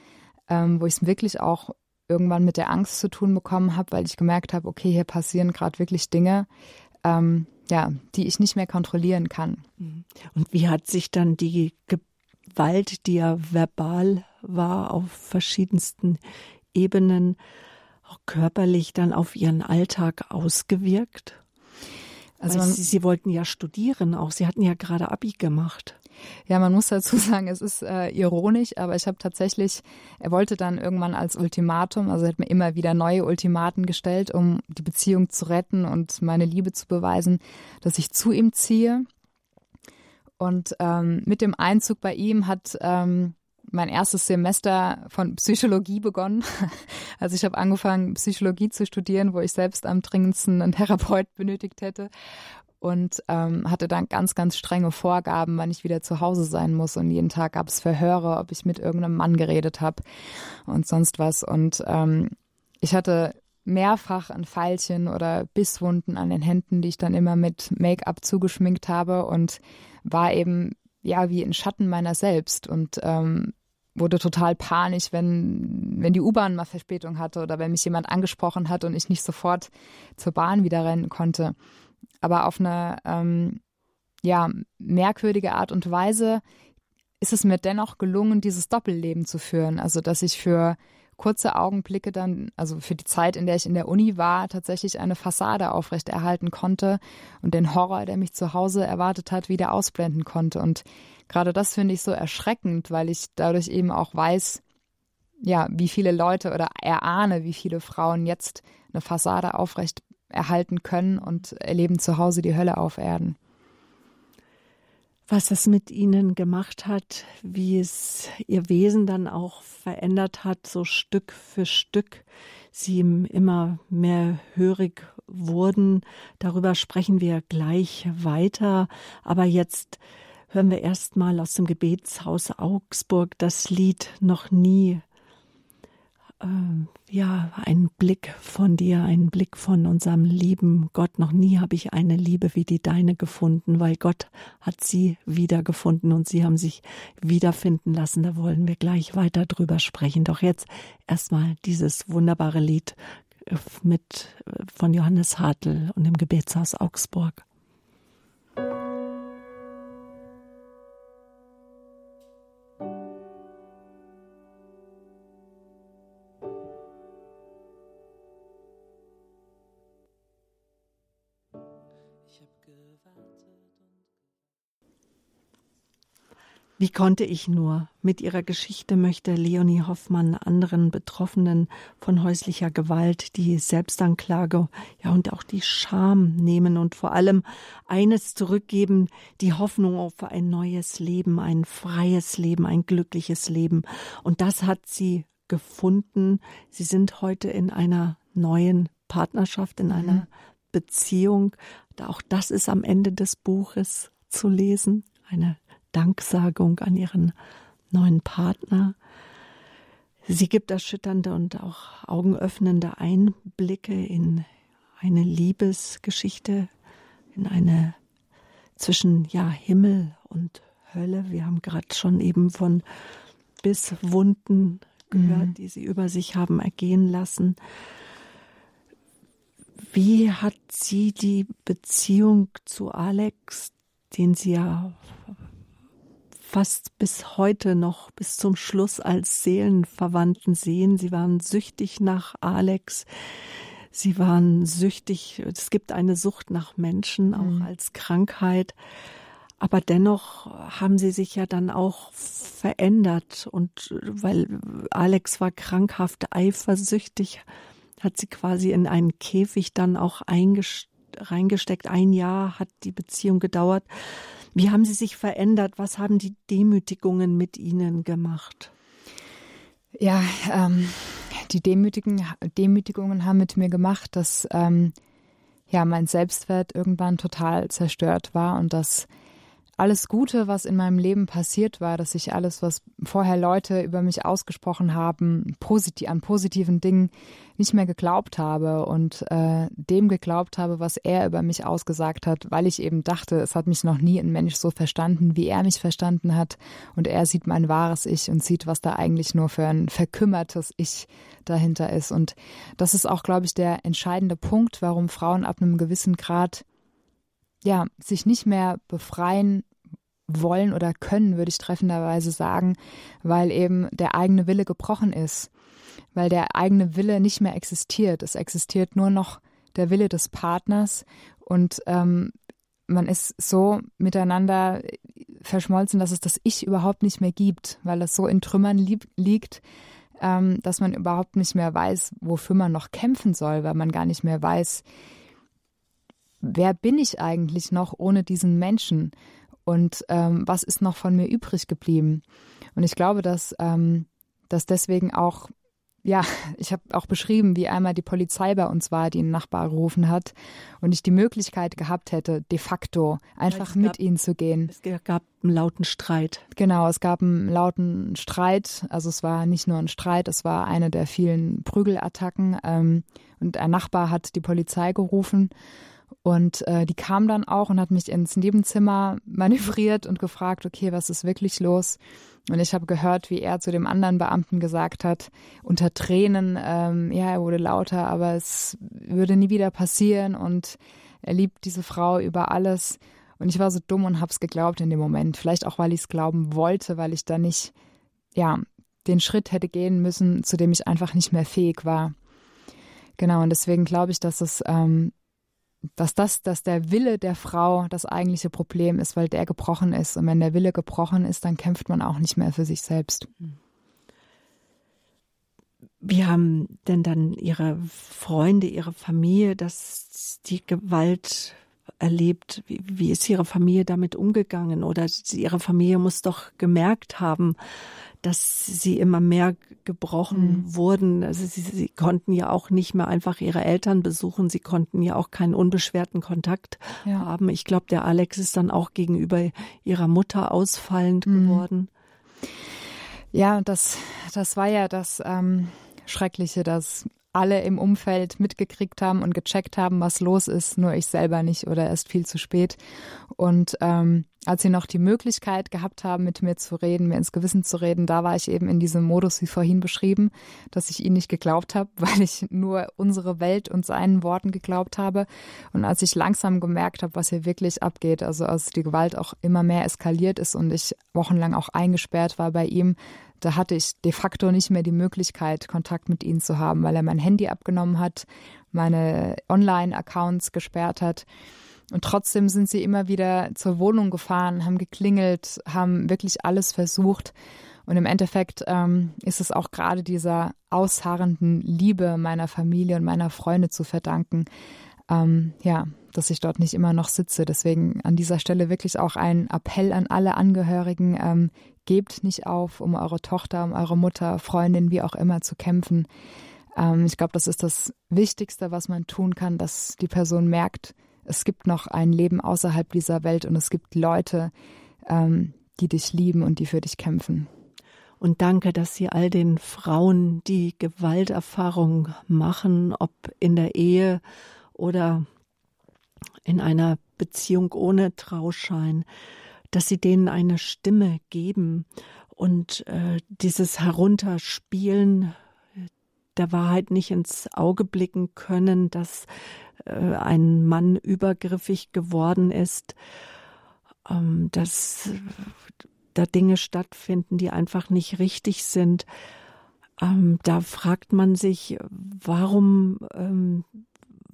ähm, wo ich es wirklich auch irgendwann mit der Angst zu tun bekommen habe, weil ich gemerkt habe, okay, hier passieren gerade wirklich Dinge, ähm, ja, die ich nicht mehr kontrollieren kann. Mhm. Und wie hat sich dann die Gewalt, die ja verbal war, auf verschiedensten Ebenen, auch körperlich dann auf ihren Alltag ausgewirkt? Also man, sie, sie, wollten ja studieren auch. Sie hatten ja gerade Abi gemacht. Ja, man muss dazu sagen, es ist äh, ironisch, aber ich habe tatsächlich, er wollte dann irgendwann als Ultimatum, also er hat mir immer wieder neue Ultimaten gestellt, um die Beziehung zu retten und meine Liebe zu beweisen, dass ich zu ihm ziehe. Und ähm, mit dem Einzug bei ihm hat ähm, mein erstes Semester von Psychologie begonnen. Also ich habe angefangen, Psychologie zu studieren, wo ich selbst am dringendsten einen Therapeut benötigt hätte und ähm, hatte dann ganz, ganz strenge Vorgaben, wann ich wieder zu Hause sein muss. Und jeden Tag gab es Verhöre, ob ich mit irgendeinem Mann geredet habe und sonst was. Und ähm, ich hatte mehrfach ein Pfeilchen oder Bisswunden an den Händen, die ich dann immer mit Make-up zugeschminkt habe und war eben ja wie ein Schatten meiner selbst und ähm, wurde total panisch, wenn, wenn die U-Bahn mal Verspätung hatte oder wenn mich jemand angesprochen hat und ich nicht sofort zur Bahn wieder rennen konnte. Aber auf eine ähm, ja, merkwürdige Art und Weise ist es mir dennoch gelungen, dieses Doppelleben zu führen. Also, dass ich für kurze Augenblicke dann, also für die Zeit, in der ich in der Uni war, tatsächlich eine Fassade aufrechterhalten konnte und den Horror, der mich zu Hause erwartet hat, wieder ausblenden konnte. Und gerade das finde ich so erschreckend, weil ich dadurch eben auch weiß, ja, wie viele Leute oder erahne, wie viele Frauen jetzt eine Fassade aufrecht erhalten können und erleben zu Hause die Hölle auf Erden was es mit ihnen gemacht hat, wie es ihr Wesen dann auch verändert hat, so Stück für Stück, sie immer mehr hörig wurden. Darüber sprechen wir gleich weiter. Aber jetzt hören wir erstmal aus dem Gebetshaus Augsburg das Lied Noch nie ja, ein Blick von dir, ein Blick von unserem lieben Gott. Noch nie habe ich eine Liebe wie die deine gefunden, weil Gott hat sie wiedergefunden und sie haben sich wiederfinden lassen. Da wollen wir gleich weiter drüber sprechen. Doch jetzt erstmal dieses wunderbare Lied äh, mit äh, von Johannes Hartl und dem Gebetshaus Augsburg. Wie konnte ich nur? Mit ihrer Geschichte möchte Leonie Hoffmann anderen Betroffenen von häuslicher Gewalt die Selbstanklage, ja und auch die Scham nehmen und vor allem eines zurückgeben, die Hoffnung auf ein neues Leben, ein freies Leben, ein glückliches Leben. Und das hat sie gefunden. Sie sind heute in einer neuen Partnerschaft, in einer mhm. Beziehung. Auch das ist am Ende des Buches zu lesen. Eine Danksagung an ihren neuen Partner. Sie gibt erschütternde und auch augenöffnende Einblicke in eine Liebesgeschichte, in eine zwischen ja Himmel und Hölle. Wir haben gerade schon eben von Bisswunden gehört, mhm. die sie über sich haben ergehen lassen. Wie hat sie die Beziehung zu Alex, den sie ja fast bis heute noch, bis zum Schluss als Seelenverwandten sehen. Sie waren süchtig nach Alex. Sie waren süchtig, es gibt eine Sucht nach Menschen, auch mhm. als Krankheit. Aber dennoch haben sie sich ja dann auch verändert. Und weil Alex war krankhaft eifersüchtig, hat sie quasi in einen Käfig dann auch reingesteckt. Ein Jahr hat die Beziehung gedauert. Wie haben Sie sich verändert? Was haben die Demütigungen mit Ihnen gemacht? Ja, ähm, die Demütigen, Demütigungen haben mit mir gemacht, dass ähm, ja mein Selbstwert irgendwann total zerstört war und dass alles Gute, was in meinem Leben passiert war, dass ich alles, was vorher Leute über mich ausgesprochen haben, posit an positiven Dingen nicht mehr geglaubt habe und äh, dem geglaubt habe, was er über mich ausgesagt hat, weil ich eben dachte, es hat mich noch nie ein Mensch so verstanden, wie er mich verstanden hat. Und er sieht mein wahres Ich und sieht, was da eigentlich nur für ein verkümmertes Ich dahinter ist. Und das ist auch, glaube ich, der entscheidende Punkt, warum Frauen ab einem gewissen Grad ja, sich nicht mehr befreien wollen oder können, würde ich treffenderweise sagen, weil eben der eigene Wille gebrochen ist, weil der eigene Wille nicht mehr existiert. Es existiert nur noch der Wille des Partners und ähm, man ist so miteinander verschmolzen, dass es das Ich überhaupt nicht mehr gibt, weil es so in Trümmern lieb, liegt, ähm, dass man überhaupt nicht mehr weiß, wofür man noch kämpfen soll, weil man gar nicht mehr weiß, wer bin ich eigentlich noch ohne diesen Menschen und ähm, was ist noch von mir übrig geblieben. Und ich glaube, dass, ähm, dass deswegen auch ja, ich habe auch beschrieben, wie einmal die Polizei bei uns war, die einen Nachbar gerufen hat und ich die Möglichkeit gehabt hätte, de facto einfach mit ihnen zu gehen. Es gab einen lauten Streit. Genau, es gab einen lauten Streit. Also es war nicht nur ein Streit, es war eine der vielen Prügelattacken. Ähm, und ein Nachbar hat die Polizei gerufen und äh, die kam dann auch und hat mich ins Nebenzimmer manövriert und gefragt, okay, was ist wirklich los? Und ich habe gehört, wie er zu dem anderen Beamten gesagt hat, unter Tränen, ähm, ja, er wurde lauter, aber es würde nie wieder passieren und er liebt diese Frau über alles. Und ich war so dumm und hab's geglaubt in dem Moment. Vielleicht auch, weil ich es glauben wollte, weil ich da nicht, ja, den Schritt hätte gehen müssen, zu dem ich einfach nicht mehr fähig war. Genau, und deswegen glaube ich, dass es ähm, dass das, dass der Wille der Frau das eigentliche Problem ist, weil der gebrochen ist. Und wenn der Wille gebrochen ist, dann kämpft man auch nicht mehr für sich selbst. Wie haben denn dann Ihre Freunde, Ihre Familie, dass die Gewalt erlebt? Wie, wie ist Ihre Familie damit umgegangen? Oder Ihre Familie muss doch gemerkt haben, dass sie immer mehr gebrochen mhm. wurden. Also sie, sie, konnten ja auch nicht mehr einfach ihre Eltern besuchen. Sie konnten ja auch keinen unbeschwerten Kontakt ja. haben. Ich glaube, der Alex ist dann auch gegenüber ihrer Mutter ausfallend mhm. geworden. Ja, das, das war ja das ähm, Schreckliche, dass alle im Umfeld mitgekriegt haben und gecheckt haben, was los ist, nur ich selber nicht oder erst viel zu spät. Und ähm, als sie noch die Möglichkeit gehabt haben, mit mir zu reden, mir ins Gewissen zu reden, da war ich eben in diesem Modus, wie vorhin beschrieben, dass ich ihnen nicht geglaubt habe, weil ich nur unsere Welt und seinen Worten geglaubt habe. Und als ich langsam gemerkt habe, was hier wirklich abgeht, also als die Gewalt auch immer mehr eskaliert ist und ich wochenlang auch eingesperrt war bei ihm, da hatte ich de facto nicht mehr die Möglichkeit, Kontakt mit ihnen zu haben, weil er mein Handy abgenommen hat, meine Online-Accounts gesperrt hat. Und trotzdem sind sie immer wieder zur Wohnung gefahren, haben geklingelt, haben wirklich alles versucht. Und im Endeffekt ähm, ist es auch gerade dieser ausharrenden Liebe meiner Familie und meiner Freunde zu verdanken, ähm, ja, dass ich dort nicht immer noch sitze. Deswegen an dieser Stelle wirklich auch ein Appell an alle Angehörigen, ähm, gebt nicht auf, um eure Tochter, um eure Mutter, Freundin, wie auch immer zu kämpfen. Ähm, ich glaube, das ist das Wichtigste, was man tun kann, dass die Person merkt, es gibt noch ein Leben außerhalb dieser Welt und es gibt Leute, ähm, die dich lieben und die für dich kämpfen. Und danke, dass Sie all den Frauen, die Gewalterfahrung machen, ob in der Ehe oder in einer Beziehung ohne Trauschein, dass sie denen eine Stimme geben und äh, dieses Herunterspielen der Wahrheit nicht ins Auge blicken können, dass äh, ein Mann übergriffig geworden ist, ähm, dass da Dinge stattfinden, die einfach nicht richtig sind. Ähm, da fragt man sich, warum ähm,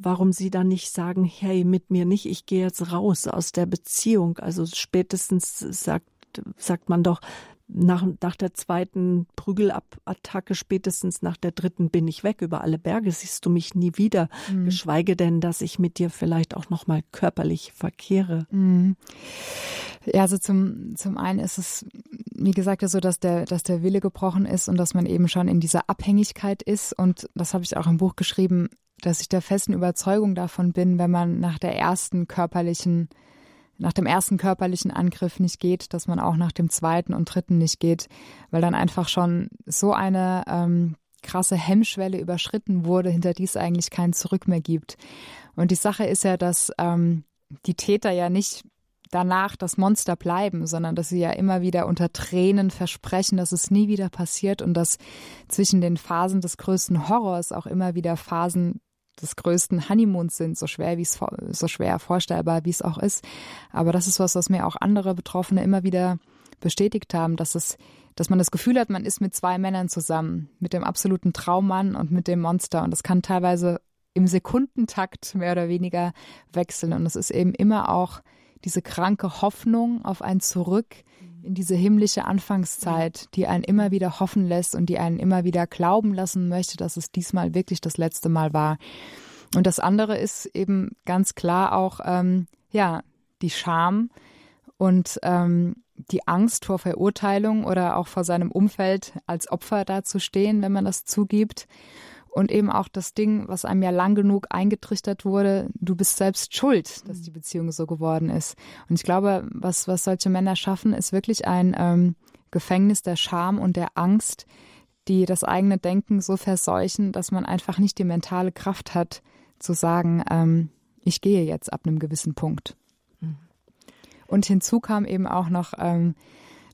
warum sie dann nicht sagen, hey, mit mir nicht, ich gehe jetzt raus aus der Beziehung. Also spätestens sagt, sagt man doch, nach, nach der zweiten Prügelattacke, spätestens nach der dritten bin ich weg. Über alle Berge siehst du mich nie wieder. Mhm. Geschweige denn, dass ich mit dir vielleicht auch noch mal körperlich verkehre. Mhm. Ja, also zum, zum einen ist es, wie gesagt, ja so, dass der, dass der Wille gebrochen ist und dass man eben schon in dieser Abhängigkeit ist. Und das habe ich auch im Buch geschrieben dass ich der festen Überzeugung davon bin, wenn man nach der ersten körperlichen, nach dem ersten körperlichen Angriff nicht geht, dass man auch nach dem zweiten und dritten nicht geht, weil dann einfach schon so eine ähm, krasse Hemmschwelle überschritten wurde, hinter die es eigentlich kein Zurück mehr gibt. Und die Sache ist ja, dass ähm, die Täter ja nicht danach das Monster bleiben, sondern dass sie ja immer wieder unter Tränen versprechen, dass es nie wieder passiert und dass zwischen den Phasen des größten Horrors auch immer wieder Phasen des größten Honeymoons sind, so schwer wie es so schwer vorstellbar wie es auch ist. Aber das ist was, was mir auch andere Betroffene immer wieder bestätigt haben, dass es, dass man das Gefühl hat, man ist mit zwei Männern zusammen, mit dem absoluten Traummann und mit dem Monster. Und das kann teilweise im Sekundentakt mehr oder weniger wechseln. Und es ist eben immer auch diese kranke Hoffnung auf ein Zurück in diese himmlische Anfangszeit, die einen immer wieder hoffen lässt und die einen immer wieder glauben lassen möchte, dass es diesmal wirklich das letzte Mal war. Und das andere ist eben ganz klar auch, ähm, ja, die Scham und ähm, die Angst vor Verurteilung oder auch vor seinem Umfeld als Opfer dazustehen, wenn man das zugibt. Und eben auch das Ding, was einem ja lang genug eingetrichtert wurde, du bist selbst schuld, dass die Beziehung so geworden ist. Und ich glaube, was, was solche Männer schaffen, ist wirklich ein ähm, Gefängnis der Scham und der Angst, die das eigene Denken so verseuchen, dass man einfach nicht die mentale Kraft hat, zu sagen, ähm, ich gehe jetzt ab einem gewissen Punkt. Mhm. Und hinzu kam eben auch noch, ähm,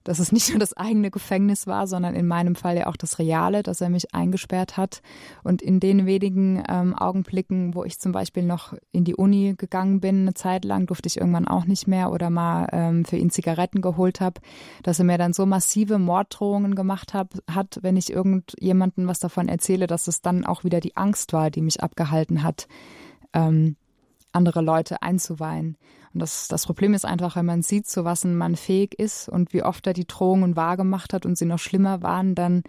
dass es nicht nur das eigene Gefängnis war, sondern in meinem Fall ja auch das Reale, dass er mich eingesperrt hat. Und in den wenigen ähm, Augenblicken, wo ich zum Beispiel noch in die Uni gegangen bin, eine Zeit lang, durfte ich irgendwann auch nicht mehr oder mal ähm, für ihn Zigaretten geholt habe, dass er mir dann so massive Morddrohungen gemacht hab, hat, wenn ich irgendjemandem was davon erzähle, dass es dann auch wieder die Angst war, die mich abgehalten hat, ähm, andere Leute einzuweihen. Und das, das Problem ist einfach, wenn man sieht, zu was man fähig ist und wie oft er die Drohungen wahrgemacht hat und sie noch schlimmer waren, dann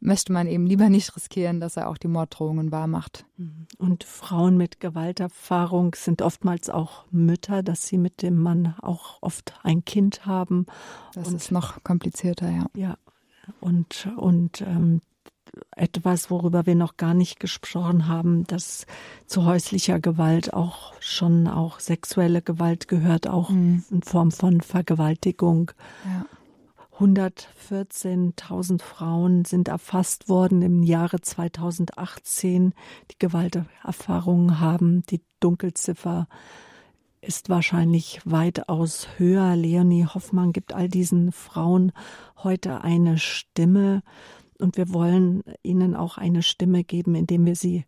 möchte man eben lieber nicht riskieren, dass er auch die Morddrohungen wahrmacht. Und Frauen mit Gewalterfahrung sind oftmals auch Mütter, dass sie mit dem Mann auch oft ein Kind haben. Das und, ist noch komplizierter, ja. Ja. Und, und ähm, etwas, worüber wir noch gar nicht gesprochen haben, dass zu häuslicher Gewalt auch schon auch sexuelle Gewalt gehört, auch mhm. in Form von Vergewaltigung. Ja. 114.000 Frauen sind erfasst worden im Jahre 2018, die Gewalterfahrungen haben. Die Dunkelziffer ist wahrscheinlich weitaus höher. Leonie Hoffmann gibt all diesen Frauen heute eine Stimme. Und wir wollen ihnen auch eine Stimme geben, indem wir sie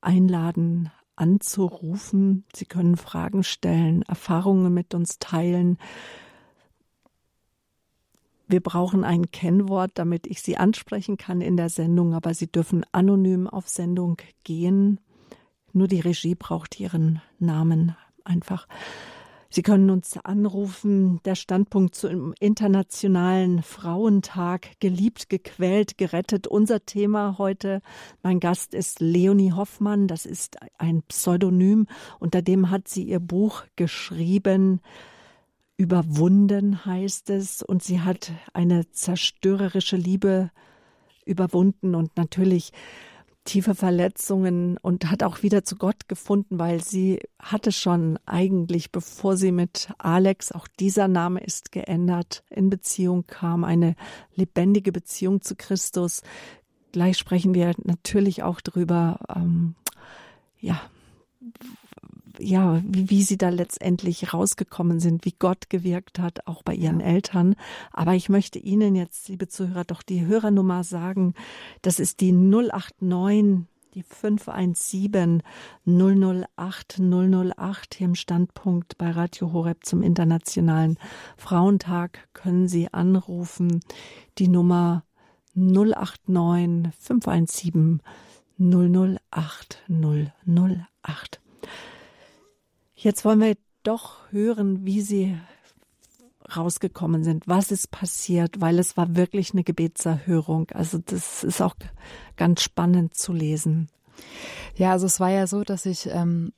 einladen, anzurufen. Sie können Fragen stellen, Erfahrungen mit uns teilen. Wir brauchen ein Kennwort, damit ich Sie ansprechen kann in der Sendung, aber Sie dürfen anonym auf Sendung gehen. Nur die Regie braucht Ihren Namen einfach. Sie können uns anrufen. Der Standpunkt zum Internationalen Frauentag. Geliebt, gequält, gerettet. Unser Thema heute. Mein Gast ist Leonie Hoffmann. Das ist ein Pseudonym. Unter dem hat sie ihr Buch geschrieben. Überwunden heißt es. Und sie hat eine zerstörerische Liebe überwunden und natürlich tiefe Verletzungen und hat auch wieder zu Gott gefunden, weil sie hatte schon eigentlich, bevor sie mit Alex, auch dieser Name ist geändert, in Beziehung kam, eine lebendige Beziehung zu Christus. Gleich sprechen wir natürlich auch darüber, ähm, ja, ja, wie, wie sie da letztendlich rausgekommen sind, wie Gott gewirkt hat, auch bei ihren ja. Eltern. Aber ich möchte Ihnen jetzt, liebe Zuhörer, doch die Hörernummer sagen. Das ist die 089 die 517 008 008 hier im Standpunkt bei Radio Horeb zum Internationalen Frauentag können Sie anrufen. Die Nummer 089 517 008 008. Jetzt wollen wir doch hören, wie Sie rausgekommen sind, was ist passiert, weil es war wirklich eine Gebetserhörung. Also das ist auch ganz spannend zu lesen. Ja, also es war ja so, dass ich ähm,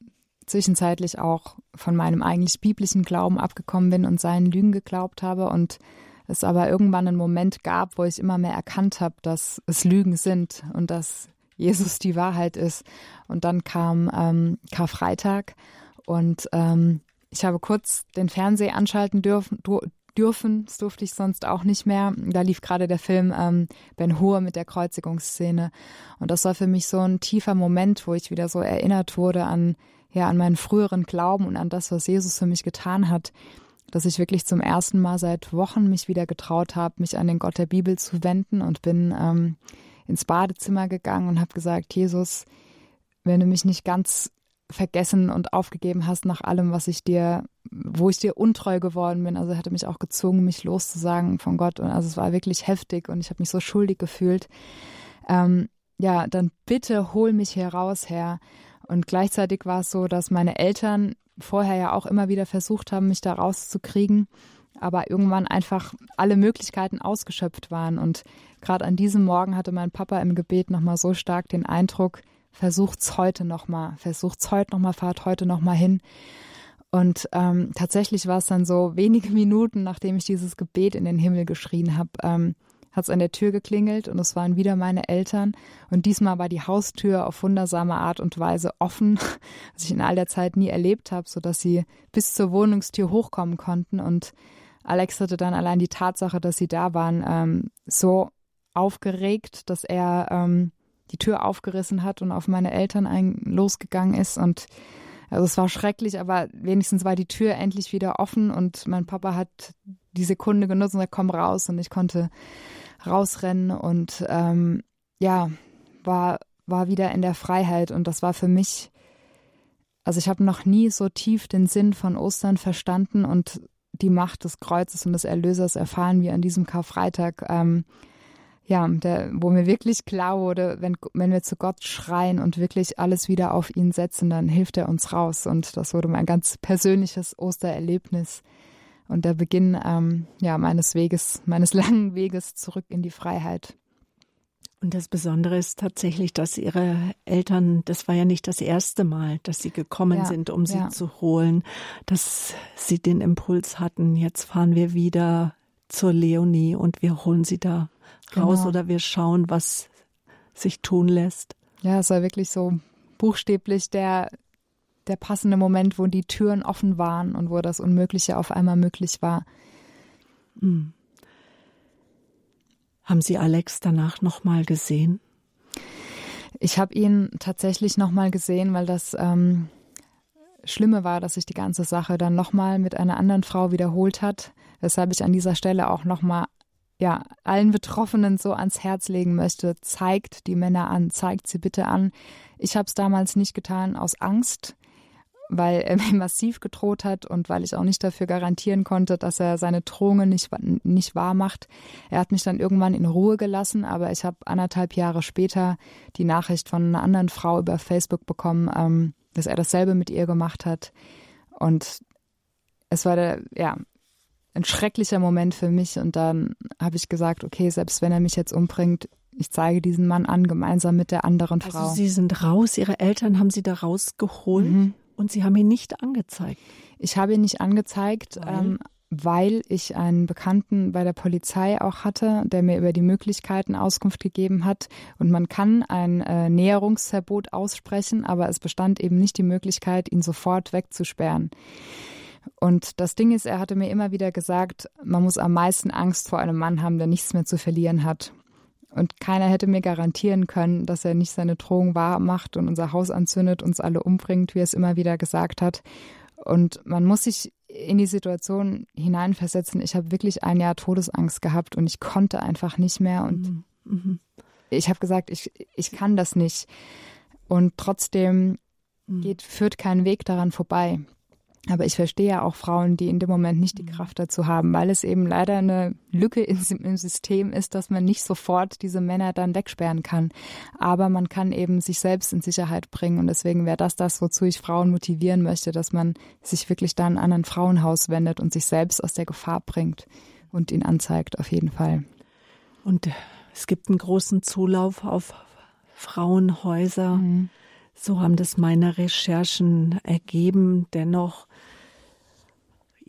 zwischenzeitlich auch von meinem eigentlich biblischen Glauben abgekommen bin und seinen Lügen geglaubt habe und es aber irgendwann einen Moment gab, wo ich immer mehr erkannt habe, dass es Lügen sind und dass Jesus die Wahrheit ist. Und dann kam ähm, Karfreitag und ähm, ich habe kurz den Fernseher anschalten dürfen, dürfen. Das durfte ich sonst auch nicht mehr. Da lief gerade der Film ähm, Ben Hur mit der Kreuzigungsszene. Und das war für mich so ein tiefer Moment, wo ich wieder so erinnert wurde an, ja, an meinen früheren Glauben und an das, was Jesus für mich getan hat. Dass ich wirklich zum ersten Mal seit Wochen mich wieder getraut habe, mich an den Gott der Bibel zu wenden und bin ähm, ins Badezimmer gegangen und habe gesagt, Jesus, wenn du mich nicht ganz vergessen und aufgegeben hast nach allem, was ich dir, wo ich dir untreu geworden bin. Also er hatte mich auch gezwungen, mich loszusagen von Gott. Und also es war wirklich heftig und ich habe mich so schuldig gefühlt. Ähm, ja, dann bitte hol mich hier raus, Herr. Und gleichzeitig war es so, dass meine Eltern vorher ja auch immer wieder versucht haben, mich da rauszukriegen, aber irgendwann einfach alle Möglichkeiten ausgeschöpft waren. Und gerade an diesem Morgen hatte mein Papa im Gebet nochmal so stark den Eindruck, versucht's heute nochmal, versucht's heute nochmal, fahrt heute nochmal hin. Und ähm, tatsächlich war es dann so wenige Minuten, nachdem ich dieses Gebet in den Himmel geschrien habe, ähm, hat es an der Tür geklingelt und es waren wieder meine Eltern. Und diesmal war die Haustür auf wundersame Art und Weise offen, was ich in all der Zeit nie erlebt habe, sodass sie bis zur Wohnungstür hochkommen konnten. Und Alex hatte dann allein die Tatsache, dass sie da waren, ähm, so aufgeregt, dass er ähm, die Tür aufgerissen hat und auf meine Eltern ein losgegangen ist. Und also es war schrecklich, aber wenigstens war die Tür endlich wieder offen und mein Papa hat die Sekunde genutzt und gesagt, komm raus und ich konnte rausrennen und ähm, ja, war, war wieder in der Freiheit und das war für mich, also ich habe noch nie so tief den Sinn von Ostern verstanden und die Macht des Kreuzes und des Erlösers erfahren wir an diesem Karfreitag. Ähm, ja, der, wo mir wirklich klar wurde, wenn, wenn wir zu Gott schreien und wirklich alles wieder auf ihn setzen, dann hilft er uns raus. Und das wurde mein ganz persönliches Ostererlebnis und der Beginn ähm, ja, meines Weges, meines langen Weges zurück in die Freiheit. Und das Besondere ist tatsächlich, dass Ihre Eltern, das war ja nicht das erste Mal, dass Sie gekommen ja, sind, um Sie ja. zu holen, dass Sie den Impuls hatten, jetzt fahren wir wieder zur Leonie und wir holen Sie da raus genau. oder wir schauen, was sich tun lässt. Ja, es war wirklich so buchstäblich der, der passende Moment, wo die Türen offen waren und wo das Unmögliche auf einmal möglich war. Hm. Haben Sie Alex danach nochmal gesehen? Ich habe ihn tatsächlich nochmal gesehen, weil das ähm, Schlimme war, dass sich die ganze Sache dann nochmal mit einer anderen Frau wiederholt hat, weshalb ich an dieser Stelle auch nochmal ja, allen Betroffenen so ans Herz legen möchte, zeigt die Männer an, zeigt sie bitte an. Ich habe es damals nicht getan aus Angst, weil er mir massiv gedroht hat und weil ich auch nicht dafür garantieren konnte, dass er seine Drohungen nicht, nicht wahr macht. Er hat mich dann irgendwann in Ruhe gelassen, aber ich habe anderthalb Jahre später die Nachricht von einer anderen Frau über Facebook bekommen, ähm, dass er dasselbe mit ihr gemacht hat. Und es war der, ja, ein schrecklicher Moment für mich. Und dann habe ich gesagt, okay, selbst wenn er mich jetzt umbringt, ich zeige diesen Mann an, gemeinsam mit der anderen also Frau. Also Sie sind raus, Ihre Eltern haben Sie da rausgeholt mhm. und Sie haben ihn nicht angezeigt. Ich habe ihn nicht angezeigt, weil? Ähm, weil ich einen Bekannten bei der Polizei auch hatte, der mir über die Möglichkeiten Auskunft gegeben hat. Und man kann ein äh, Näherungsverbot aussprechen, aber es bestand eben nicht die Möglichkeit, ihn sofort wegzusperren. Und das Ding ist, er hatte mir immer wieder gesagt, man muss am meisten Angst vor einem Mann haben, der nichts mehr zu verlieren hat. Und keiner hätte mir garantieren können, dass er nicht seine Drohung wahr macht und unser Haus anzündet, uns alle umbringt, wie er es immer wieder gesagt hat. Und man muss sich in die Situation hineinversetzen. Ich habe wirklich ein Jahr Todesangst gehabt und ich konnte einfach nicht mehr. Und mhm. mhm. ich habe gesagt, ich, ich kann das nicht. Und trotzdem mhm. geht, führt kein Weg daran vorbei. Aber ich verstehe ja auch Frauen, die in dem Moment nicht die mhm. Kraft dazu haben, weil es eben leider eine Lücke im System ist, dass man nicht sofort diese Männer dann wegsperren kann. Aber man kann eben sich selbst in Sicherheit bringen. Und deswegen wäre das das, wozu ich Frauen motivieren möchte, dass man sich wirklich dann an ein Frauenhaus wendet und sich selbst aus der Gefahr bringt und ihn anzeigt, auf jeden Fall. Und es gibt einen großen Zulauf auf Frauenhäuser. Mhm. So haben das meine Recherchen ergeben. Dennoch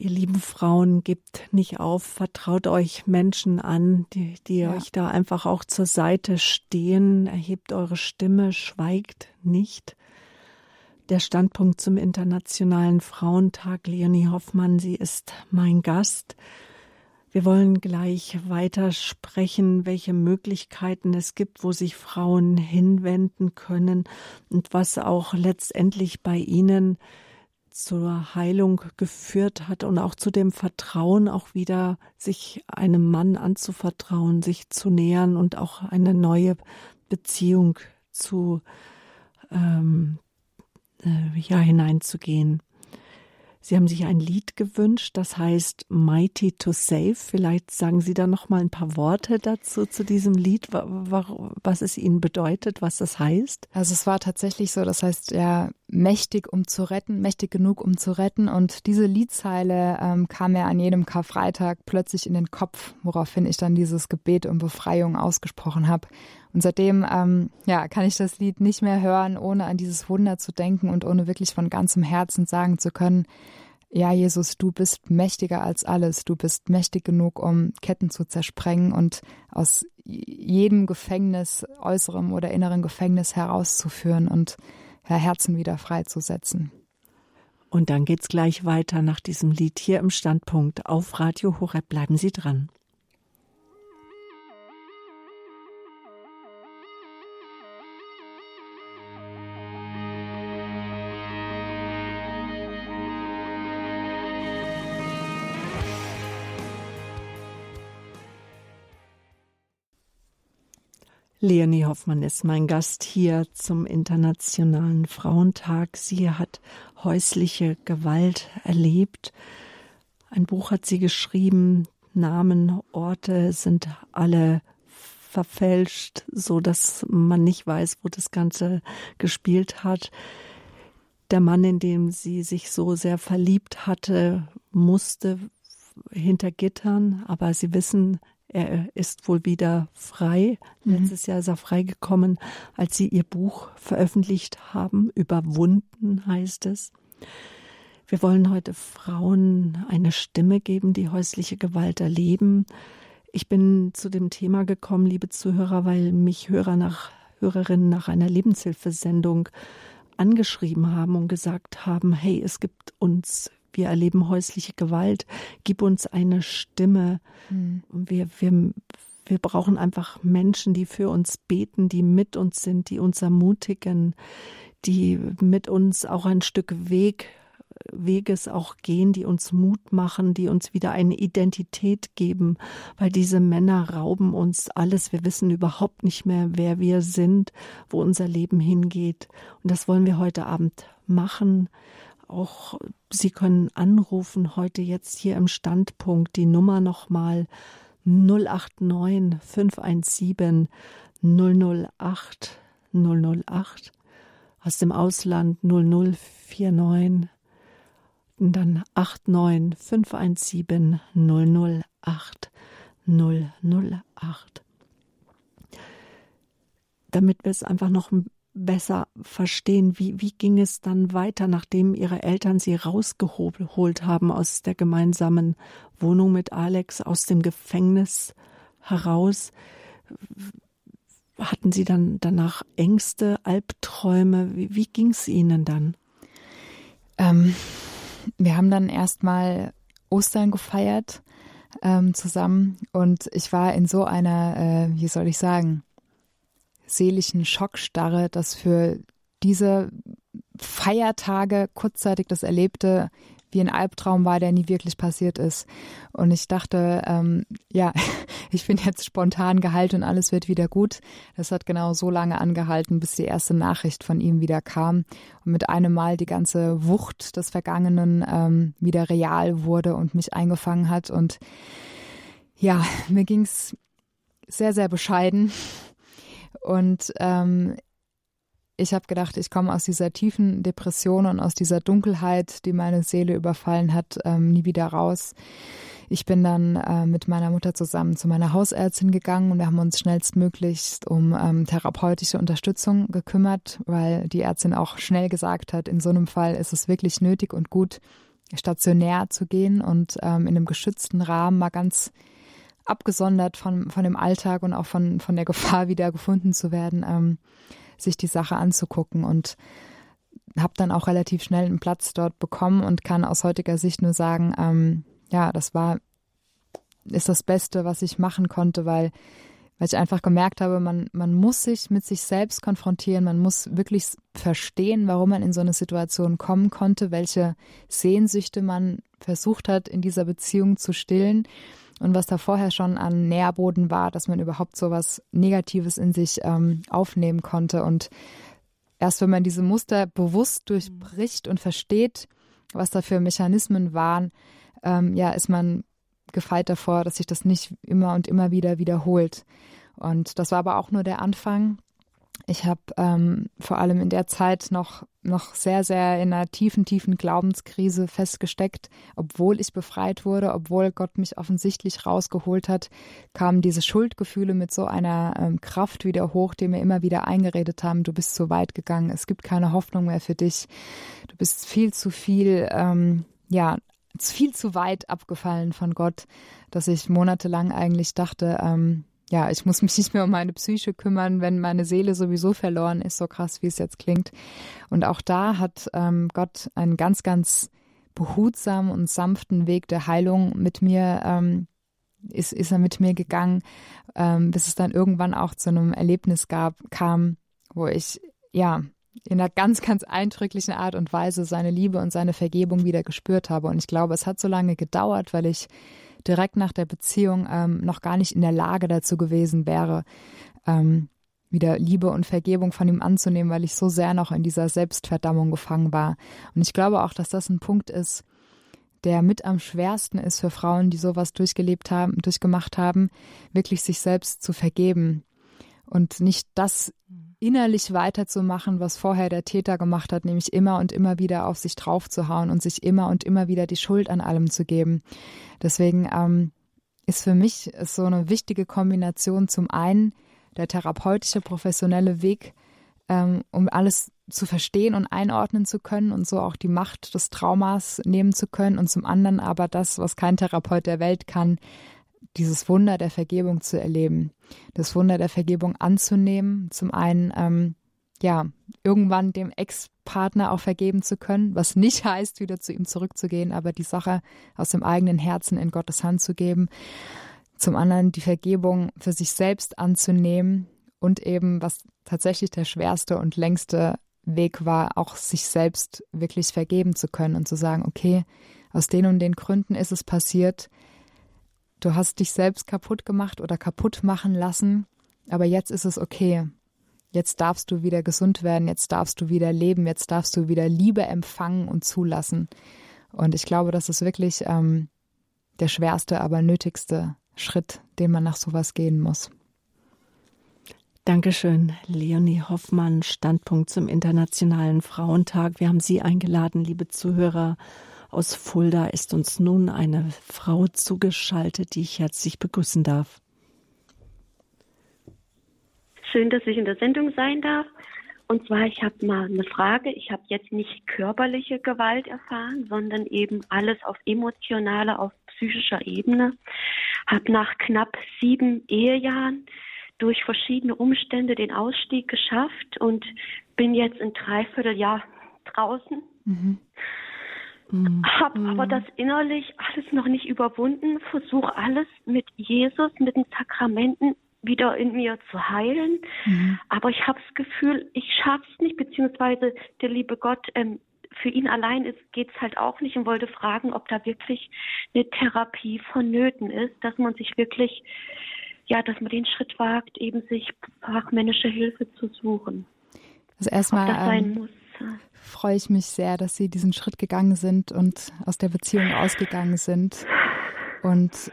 Ihr lieben Frauen, gebt nicht auf, vertraut euch Menschen an, die, die ja. euch da einfach auch zur Seite stehen. Erhebt eure Stimme, schweigt nicht. Der Standpunkt zum Internationalen Frauentag, Leonie Hoffmann, sie ist mein Gast. Wir wollen gleich weiter sprechen, welche Möglichkeiten es gibt, wo sich Frauen hinwenden können und was auch letztendlich bei ihnen zur Heilung geführt hat und auch zu dem Vertrauen, auch wieder sich einem Mann anzuvertrauen, sich zu nähern und auch eine neue Beziehung zu ähm, äh, ja hineinzugehen. Sie haben sich ein Lied gewünscht, das heißt Mighty to Save. Vielleicht sagen Sie da noch mal ein paar Worte dazu zu diesem Lied, was es Ihnen bedeutet, was das heißt. Also es war tatsächlich so, das heißt ja mächtig, um zu retten, mächtig genug, um zu retten. Und diese Liedzeile ähm, kam mir an jedem Karfreitag plötzlich in den Kopf, woraufhin ich dann dieses Gebet um Befreiung ausgesprochen habe. Und seitdem ähm, ja, kann ich das Lied nicht mehr hören, ohne an dieses Wunder zu denken und ohne wirklich von ganzem Herzen sagen zu können, ja, Jesus, du bist mächtiger als alles. Du bist mächtig genug, um Ketten zu zersprengen und aus jedem Gefängnis, äußerem oder inneren Gefängnis herauszuführen und ja, Herzen wieder freizusetzen. Und dann geht's gleich weiter nach diesem Lied hier im Standpunkt auf Radio Horeb. Bleiben Sie dran. Leonie Hoffmann ist mein Gast hier zum Internationalen Frauentag. Sie hat häusliche Gewalt erlebt. Ein Buch hat sie geschrieben. Namen, Orte sind alle verfälscht, so dass man nicht weiß, wo das Ganze gespielt hat. Der Mann, in dem sie sich so sehr verliebt hatte, musste hinter Gittern, aber sie wissen, er ist wohl wieder frei. Mhm. Letztes Jahr ist er freigekommen, als sie ihr Buch veröffentlicht haben. Überwunden heißt es. Wir wollen heute Frauen eine Stimme geben, die häusliche Gewalt erleben. Ich bin zu dem Thema gekommen, liebe Zuhörer, weil mich Hörer nach Hörerinnen nach einer Lebenshilfesendung angeschrieben haben und gesagt haben, hey, es gibt uns wir erleben häusliche Gewalt, gib uns eine Stimme. Mhm. Wir, wir, wir brauchen einfach Menschen, die für uns beten, die mit uns sind, die uns ermutigen, die mit uns auch ein Stück Weg Weges auch gehen, die uns Mut machen, die uns wieder eine Identität geben, weil diese Männer rauben uns alles. Wir wissen überhaupt nicht mehr, wer wir sind, wo unser Leben hingeht. Und das wollen wir heute Abend machen auch, Sie können anrufen heute jetzt hier im Standpunkt. Die Nummer nochmal 089 517 008 008 aus dem Ausland 0049 und dann 89 517 008 008 damit wir es einfach noch ein besser verstehen, wie, wie ging es dann weiter, nachdem ihre Eltern sie rausgeholt haben aus der gemeinsamen Wohnung mit Alex, aus dem Gefängnis heraus. Hatten sie dann danach Ängste, Albträume? Wie, wie ging es ihnen dann? Ähm, wir haben dann erstmal Ostern gefeiert ähm, zusammen und ich war in so einer, äh, wie soll ich sagen, seelischen Schockstarre, dass für diese Feiertage kurzzeitig das Erlebte wie ein Albtraum war, der nie wirklich passiert ist. Und ich dachte, ähm, ja, ich bin jetzt spontan geheilt und alles wird wieder gut. Das hat genau so lange angehalten, bis die erste Nachricht von ihm wieder kam und mit einem Mal die ganze Wucht des Vergangenen ähm, wieder real wurde und mich eingefangen hat. Und ja, mir ging's sehr, sehr bescheiden. Und ähm, ich habe gedacht, ich komme aus dieser tiefen Depression und aus dieser Dunkelheit, die meine Seele überfallen hat, ähm, nie wieder raus. Ich bin dann äh, mit meiner Mutter zusammen zu meiner Hausärztin gegangen und wir haben uns schnellstmöglichst um ähm, therapeutische Unterstützung gekümmert, weil die Ärztin auch schnell gesagt hat, in so einem Fall ist es wirklich nötig und gut, stationär zu gehen und ähm, in einem geschützten Rahmen mal ganz abgesondert von, von dem Alltag und auch von, von der Gefahr, wieder gefunden zu werden, ähm, sich die Sache anzugucken und habe dann auch relativ schnell einen Platz dort bekommen und kann aus heutiger Sicht nur sagen, ähm, ja, das war, ist das Beste, was ich machen konnte, weil, weil ich einfach gemerkt habe, man, man muss sich mit sich selbst konfrontieren, man muss wirklich verstehen, warum man in so eine Situation kommen konnte, welche Sehnsüchte man versucht hat, in dieser Beziehung zu stillen und was da vorher schon an Nährboden war, dass man überhaupt so was Negatives in sich ähm, aufnehmen konnte. Und erst wenn man diese Muster bewusst durchbricht und versteht, was da für Mechanismen waren, ähm, ja, ist man gefeit davor, dass sich das nicht immer und immer wieder wiederholt. Und das war aber auch nur der Anfang. Ich habe ähm, vor allem in der Zeit noch, noch sehr, sehr in einer tiefen, tiefen Glaubenskrise festgesteckt. Obwohl ich befreit wurde, obwohl Gott mich offensichtlich rausgeholt hat, kamen diese Schuldgefühle mit so einer ähm, Kraft wieder hoch, die mir immer wieder eingeredet haben, du bist zu weit gegangen, es gibt keine Hoffnung mehr für dich, du bist viel zu viel ähm, ja, viel zu weit abgefallen von Gott, dass ich monatelang eigentlich dachte, ähm, ja, ich muss mich nicht mehr um meine Psyche kümmern, wenn meine Seele sowieso verloren ist, so krass, wie es jetzt klingt. Und auch da hat ähm, Gott einen ganz, ganz behutsamen und sanften Weg der Heilung mit mir, ähm, ist, ist er mit mir gegangen, ähm, bis es dann irgendwann auch zu einem Erlebnis gab, kam, wo ich, ja, in einer ganz, ganz eindrücklichen Art und Weise seine Liebe und seine Vergebung wieder gespürt habe. Und ich glaube, es hat so lange gedauert, weil ich direkt nach der Beziehung ähm, noch gar nicht in der Lage dazu gewesen wäre, ähm, wieder Liebe und Vergebung von ihm anzunehmen, weil ich so sehr noch in dieser Selbstverdammung gefangen war. Und ich glaube auch, dass das ein Punkt ist, der mit am schwersten ist für Frauen, die sowas durchgelebt haben, durchgemacht haben, wirklich sich selbst zu vergeben und nicht das innerlich weiterzumachen, was vorher der Täter gemacht hat, nämlich immer und immer wieder auf sich draufzuhauen und sich immer und immer wieder die Schuld an allem zu geben. Deswegen ähm, ist für mich so eine wichtige Kombination zum einen der therapeutische, professionelle Weg, ähm, um alles zu verstehen und einordnen zu können und so auch die Macht des Traumas nehmen zu können und zum anderen aber das, was kein Therapeut der Welt kann, dieses Wunder der Vergebung zu erleben, das Wunder der Vergebung anzunehmen, zum einen ähm, ja irgendwann dem Ex-Partner auch vergeben zu können, was nicht heißt, wieder zu ihm zurückzugehen, aber die Sache aus dem eigenen Herzen in Gottes Hand zu geben, zum anderen die Vergebung für sich selbst anzunehmen und eben, was tatsächlich der schwerste und längste Weg war, auch sich selbst wirklich vergeben zu können und zu sagen, okay, aus den und den Gründen ist es passiert, du hast dich selbst kaputt gemacht oder kaputt machen lassen, aber jetzt ist es okay. Jetzt darfst du wieder gesund werden, jetzt darfst du wieder leben, jetzt darfst du wieder Liebe empfangen und zulassen. Und ich glaube, das ist wirklich ähm, der schwerste, aber nötigste Schritt, den man nach sowas gehen muss. Dankeschön, Leonie Hoffmann, Standpunkt zum Internationalen Frauentag. Wir haben Sie eingeladen, liebe Zuhörer. Aus Fulda ist uns nun eine Frau zugeschaltet, die ich herzlich begrüßen darf. Schön, dass ich in der Sendung sein darf. Und zwar, ich habe mal eine Frage. Ich habe jetzt nicht körperliche Gewalt erfahren, sondern eben alles auf emotionaler, auf psychischer Ebene. Habe nach knapp sieben Ehejahren durch verschiedene Umstände den Ausstieg geschafft und bin jetzt ein Dreivierteljahr draußen. Mhm. Mhm. Habe aber das innerlich alles noch nicht überwunden, versuche alles mit Jesus, mit den Sakramenten wieder in mir zu heilen. Mhm. Aber ich habe das Gefühl, ich schaffe es nicht, beziehungsweise der liebe Gott, ähm, für ihn allein geht es halt auch nicht und wollte fragen, ob da wirklich eine Therapie vonnöten ist, dass man sich wirklich ja, dass man den Schritt wagt, eben sich fachmännische Hilfe zu suchen. Also erstmal ähm, freue ich mich sehr, dass Sie diesen Schritt gegangen sind und aus der Beziehung ausgegangen sind. Und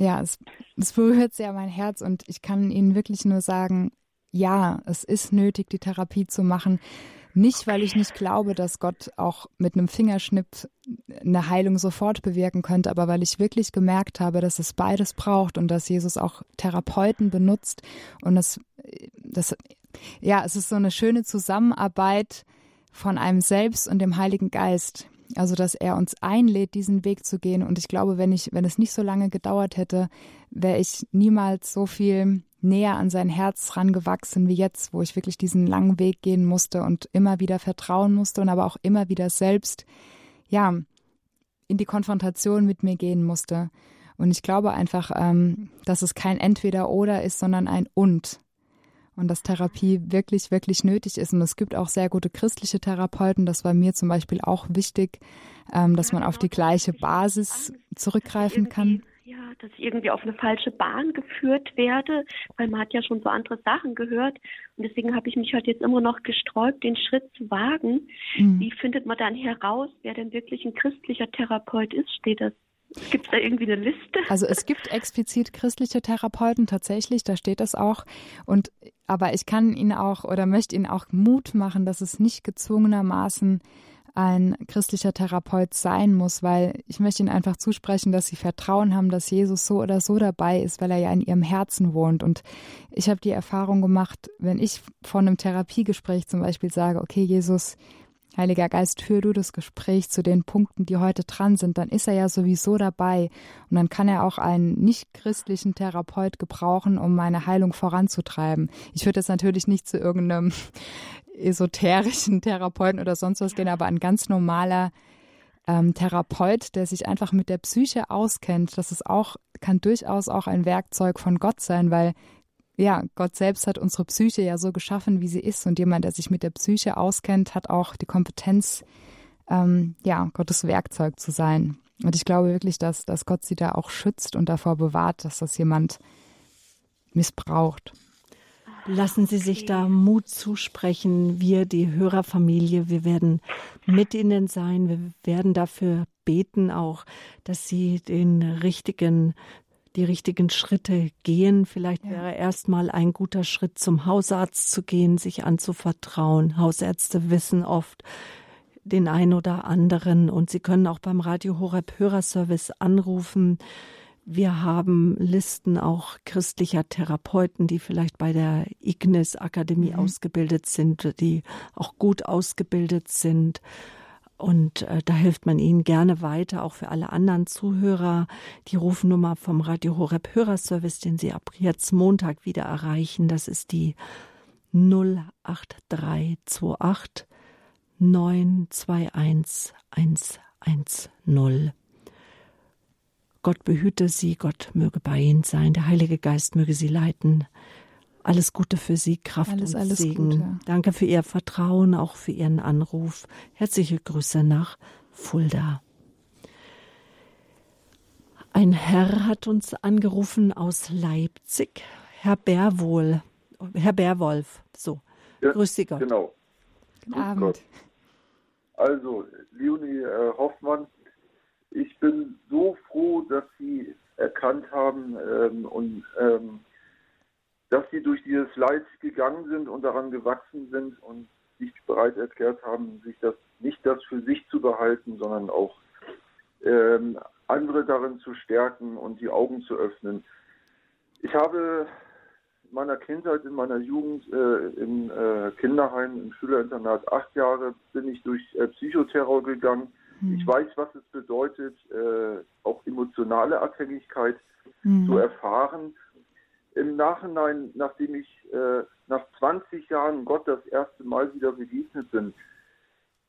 ja, es, es berührt sehr mein Herz und ich kann Ihnen wirklich nur sagen, ja, es ist nötig, die Therapie zu machen. Nicht, weil ich nicht glaube, dass Gott auch mit einem Fingerschnipp eine Heilung sofort bewirken könnte, aber weil ich wirklich gemerkt habe, dass es beides braucht und dass Jesus auch Therapeuten benutzt und das, das ja, es ist so eine schöne Zusammenarbeit von einem selbst und dem Heiligen Geist. Also, dass er uns einlädt, diesen Weg zu gehen. Und ich glaube, wenn ich, wenn es nicht so lange gedauert hätte, wäre ich niemals so viel näher an sein Herz rangewachsen wie jetzt, wo ich wirklich diesen langen Weg gehen musste und immer wieder vertrauen musste und aber auch immer wieder selbst, ja, in die Konfrontation mit mir gehen musste. Und ich glaube einfach, ähm, dass es kein Entweder-Oder ist, sondern ein Und. Und dass Therapie wirklich, wirklich nötig ist. Und es gibt auch sehr gute christliche Therapeuten. Das war mir zum Beispiel auch wichtig, ähm, dass man auf die gleiche Basis zurückgreifen kann ja, dass ich irgendwie auf eine falsche Bahn geführt werde, weil man hat ja schon so andere Sachen gehört. Und deswegen habe ich mich halt jetzt immer noch gesträubt, den Schritt zu wagen. Mhm. Wie findet man dann heraus, wer denn wirklich ein christlicher Therapeut ist? Steht das Gibt es da irgendwie eine Liste? Also es gibt explizit christliche Therapeuten tatsächlich, da steht das auch. Und aber ich kann Ihnen auch oder möchte Ihnen auch Mut machen, dass es nicht gezwungenermaßen ein christlicher Therapeut sein muss, weil ich möchte Ihnen einfach zusprechen, dass Sie Vertrauen haben, dass Jesus so oder so dabei ist, weil er ja in Ihrem Herzen wohnt. Und ich habe die Erfahrung gemacht, wenn ich vor einem Therapiegespräch zum Beispiel sage, okay, Jesus, Heiliger Geist, führ du das Gespräch zu den Punkten, die heute dran sind, dann ist er ja sowieso dabei. Und dann kann er auch einen nicht-christlichen Therapeut gebrauchen, um meine Heilung voranzutreiben. Ich würde jetzt natürlich nicht zu irgendeinem esoterischen Therapeuten oder sonst was gehen, aber ein ganz normaler ähm, Therapeut, der sich einfach mit der Psyche auskennt, das ist auch, kann durchaus auch ein Werkzeug von Gott sein, weil ja, Gott selbst hat unsere Psyche ja so geschaffen, wie sie ist. Und jemand, der sich mit der Psyche auskennt, hat auch die Kompetenz, ähm, ja, Gottes Werkzeug zu sein. Und ich glaube wirklich, dass, dass Gott sie da auch schützt und davor bewahrt, dass das jemand missbraucht. Lassen Sie sich da Mut zusprechen. Wir, die Hörerfamilie, wir werden mit Ihnen sein. Wir werden dafür beten auch, dass Sie den richtigen die richtigen Schritte gehen. Vielleicht ja. wäre erstmal ein guter Schritt zum Hausarzt zu gehen, sich anzuvertrauen. Hausärzte wissen oft den ein oder anderen und Sie können auch beim Radio Horeb Hörerservice anrufen. Wir haben Listen auch christlicher Therapeuten, die vielleicht bei der Ignis Akademie mhm. ausgebildet sind, die auch gut ausgebildet sind. Und äh, da hilft man Ihnen gerne weiter, auch für alle anderen Zuhörer. Die Rufnummer vom Radio Horeb Hörerservice, den Sie ab jetzt Montag wieder erreichen, das ist die 08328 921 110. Gott behüte Sie, Gott möge bei Ihnen sein, der Heilige Geist möge Sie leiten. Alles Gute für Sie, Kraft alles, und alles Segen. Gute. Danke für Ihr Vertrauen, auch für Ihren Anruf. Herzliche Grüße nach Fulda. Ein Herr hat uns angerufen aus Leipzig. Herr Bärwohl, Herr Bärwolf. So, ja, grüß Sie Gott. Genau. Guten Abend. Gott. Also, Leonie äh, Hoffmann, ich bin so froh, dass Sie erkannt haben ähm, und ähm, dass sie durch dieses Leid gegangen sind und daran gewachsen sind und sich bereit erklärt haben, sich das nicht das für sich zu behalten, sondern auch ähm, andere darin zu stärken und die Augen zu öffnen. Ich habe in meiner Kindheit, in meiner Jugend äh, im äh, Kinderheim, im Schülerinternat, acht Jahre bin ich durch äh, Psychoterror gegangen. Hm. Ich weiß, was es bedeutet, äh, auch emotionale Abhängigkeit hm. zu erfahren im Nachhinein, nachdem ich äh, nach 20 Jahren Gott das erste Mal wieder begegnet bin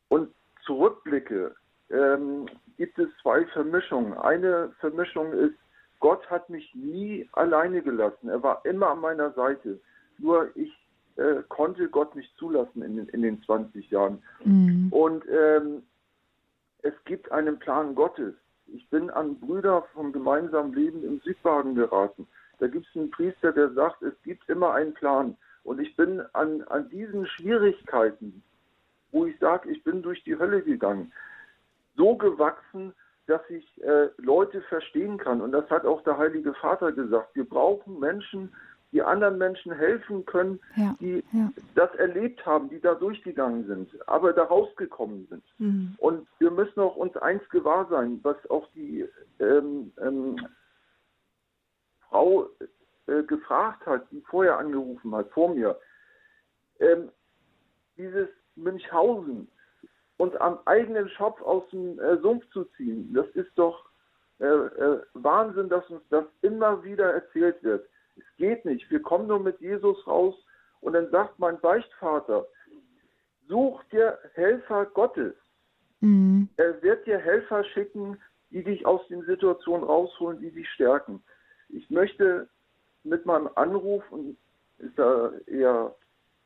und zurückblicke, ähm, gibt es zwei Vermischungen. Eine Vermischung ist, Gott hat mich nie alleine gelassen. Er war immer an meiner Seite. Nur ich äh, konnte Gott nicht zulassen in den, in den 20 Jahren. Mhm. Und ähm, es gibt einen Plan Gottes. Ich bin an Brüder vom gemeinsamen Leben im Südbaden geraten. Da gibt es einen Priester, der sagt, es gibt immer einen Plan. Und ich bin an, an diesen Schwierigkeiten, wo ich sage, ich bin durch die Hölle gegangen, so gewachsen, dass ich äh, Leute verstehen kann. Und das hat auch der Heilige Vater gesagt. Wir brauchen Menschen, die anderen Menschen helfen können, ja, die ja. das erlebt haben, die da durchgegangen sind, aber da rausgekommen sind. Mhm. Und wir müssen auch uns eins gewahr sein, was auch die ähm, ähm, Frau äh, gefragt hat, die vorher angerufen hat, vor mir, ähm, dieses Münchhausen uns am eigenen Schopf aus dem äh, Sumpf zu ziehen, das ist doch äh, äh, Wahnsinn, dass uns das immer wieder erzählt wird. Es geht nicht. Wir kommen nur mit Jesus raus und dann sagt mein Beichtvater, such dir Helfer Gottes. Mhm. Er wird dir Helfer schicken, die dich aus den Situationen rausholen, die dich stärken. Ich möchte mit meinem Anruf, und ist da eher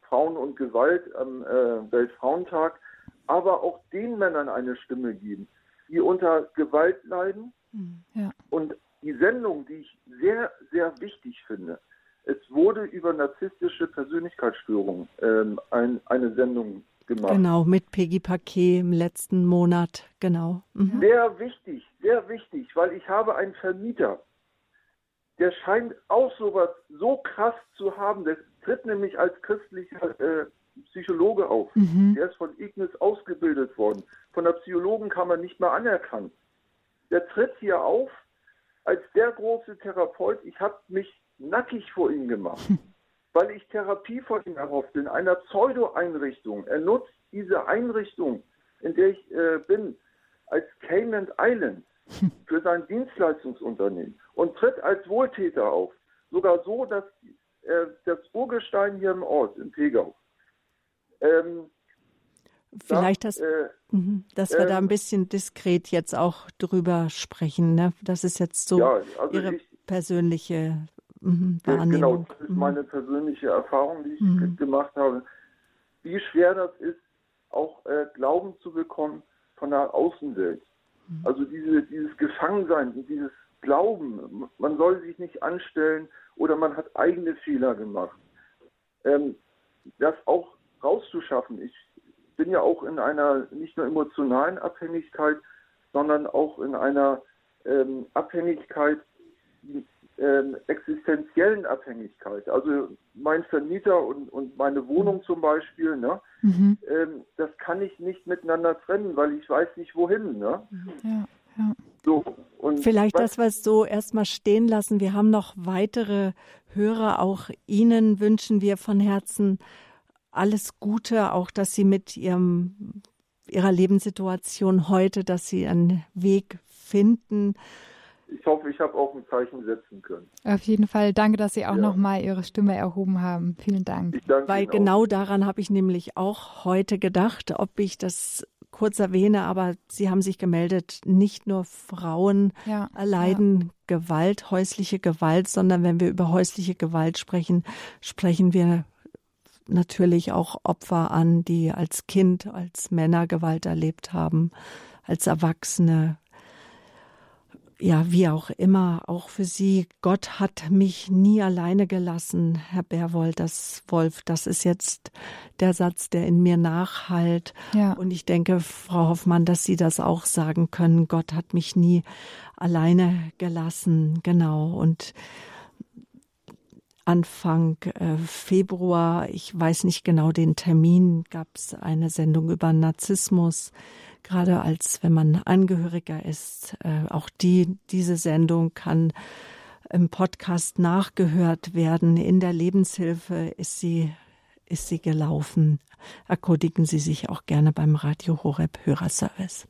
Frauen und Gewalt am äh, Weltfrauentag, aber auch den Männern eine Stimme geben, die unter Gewalt leiden. Hm, ja. Und die Sendung, die ich sehr, sehr wichtig finde, es wurde über narzisstische Persönlichkeitsstörungen ähm, ein, eine Sendung gemacht. Genau, mit Peggy Paquet im letzten Monat, genau. Mhm. Sehr wichtig, sehr wichtig, weil ich habe einen Vermieter, der scheint auch sowas so krass zu haben. Der tritt nämlich als christlicher äh, Psychologe auf. Mhm. Der ist von Ignis ausgebildet worden. Von der Psychologenkammer nicht mehr anerkannt. Der tritt hier auf als der große Therapeut. Ich habe mich nackig vor ihm gemacht, hm. weil ich Therapie von ihm erhoffte in einer Pseudo-Einrichtung. Er nutzt diese Einrichtung in der ich äh, bin, als Cayman Islands für sein Dienstleistungsunternehmen und tritt als Wohltäter auf. Sogar so, dass äh, das Urgestein hier im Ort, in Pegau, ähm, Vielleicht, dass, äh, mhm, dass wir äh, da ein bisschen diskret jetzt auch drüber sprechen. Ne? Das ist jetzt so ja, also Ihre ich, persönliche mhm, Wahrnehmung. Genau, das ist mhm. meine persönliche Erfahrung, die ich mhm. gemacht habe. Wie schwer das ist, auch äh, Glauben zu bekommen von der Außenwelt. Mhm. Also diese, dieses Gefangensein, dieses Glauben, man soll sich nicht anstellen oder man hat eigene Fehler gemacht. Ähm, das auch rauszuschaffen. Ich bin ja auch in einer nicht nur emotionalen Abhängigkeit, sondern auch in einer ähm, Abhängigkeit, ähm, existenziellen Abhängigkeit. Also mein Vermieter und, und meine Wohnung zum Beispiel, ne, mhm. ähm, das kann ich nicht miteinander trennen, weil ich weiß nicht wohin. Ne? Ja, ja. So, Vielleicht was, das, was so erstmal stehen lassen. Wir haben noch weitere Hörer. Auch Ihnen wünschen wir von Herzen alles Gute, auch dass Sie mit Ihrem, Ihrer Lebenssituation heute, dass Sie einen Weg finden. Ich hoffe, ich habe auch ein Zeichen setzen können. Auf jeden Fall. Danke, dass Sie auch ja. nochmal Ihre Stimme erhoben haben. Vielen Dank. Weil genau daran habe ich nämlich auch heute gedacht, ob ich das kurz erwähne, aber Sie haben sich gemeldet, nicht nur Frauen ja, erleiden ja. Gewalt, häusliche Gewalt, sondern wenn wir über häusliche Gewalt sprechen, sprechen wir natürlich auch Opfer an, die als Kind, als Männer Gewalt erlebt haben, als Erwachsene. Ja, wie auch immer, auch für Sie. Gott hat mich nie alleine gelassen, Herr Berwold, das Wolf. Das ist jetzt der Satz, der in mir nachhalt. Ja. Und ich denke, Frau Hoffmann, dass Sie das auch sagen können. Gott hat mich nie alleine gelassen. Genau. Und Anfang äh, Februar, ich weiß nicht genau den Termin, gab es eine Sendung über Narzissmus. Gerade als wenn man Angehöriger ist, äh, auch die diese Sendung kann im Podcast nachgehört werden. In der Lebenshilfe ist sie ist sie gelaufen. Erkundigen Sie sich auch gerne beim Radio Horeb Hörerservice.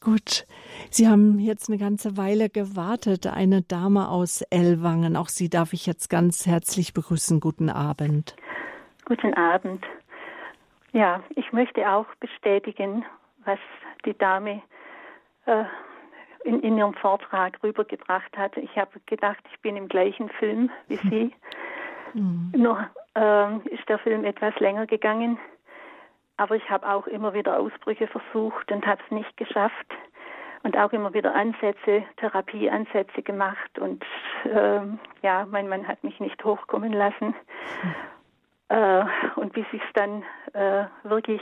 Gut. Sie haben jetzt eine ganze Weile gewartet. Eine Dame aus Ellwangen. Auch Sie darf ich jetzt ganz herzlich begrüßen. Guten Abend. Guten Abend. Ja, ich möchte auch bestätigen, was die Dame äh, in, in, ihrem Vortrag rübergebracht hat. Ich habe gedacht, ich bin im gleichen Film wie Sie. Mhm. Nur äh, ist der Film etwas länger gegangen. Aber ich habe auch immer wieder Ausbrüche versucht und habe es nicht geschafft. Und auch immer wieder Ansätze, Therapieansätze gemacht. Und ähm, ja, mein Mann hat mich nicht hochkommen lassen. Mhm. Äh, und bis ich es dann äh, wirklich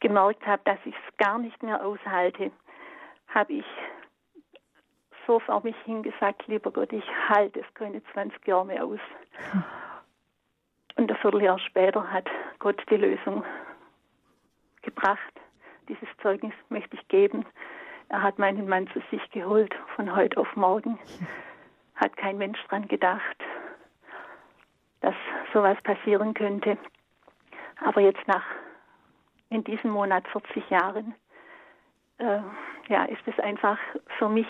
gemerkt habe, dass ich es gar nicht mehr aushalte, habe ich so vor mich hingesagt, lieber Gott, ich halte es keine 20 Jahre mehr aus. Und ein Vierteljahr später hat Gott die Lösung gebracht. Dieses Zeugnis möchte ich geben. Er hat meinen Mann zu sich geholt von heute auf morgen. Hat kein Mensch dran gedacht, dass sowas passieren könnte. Aber jetzt nach in diesem Monat 40 Jahren, äh, ja, ist es einfach für mich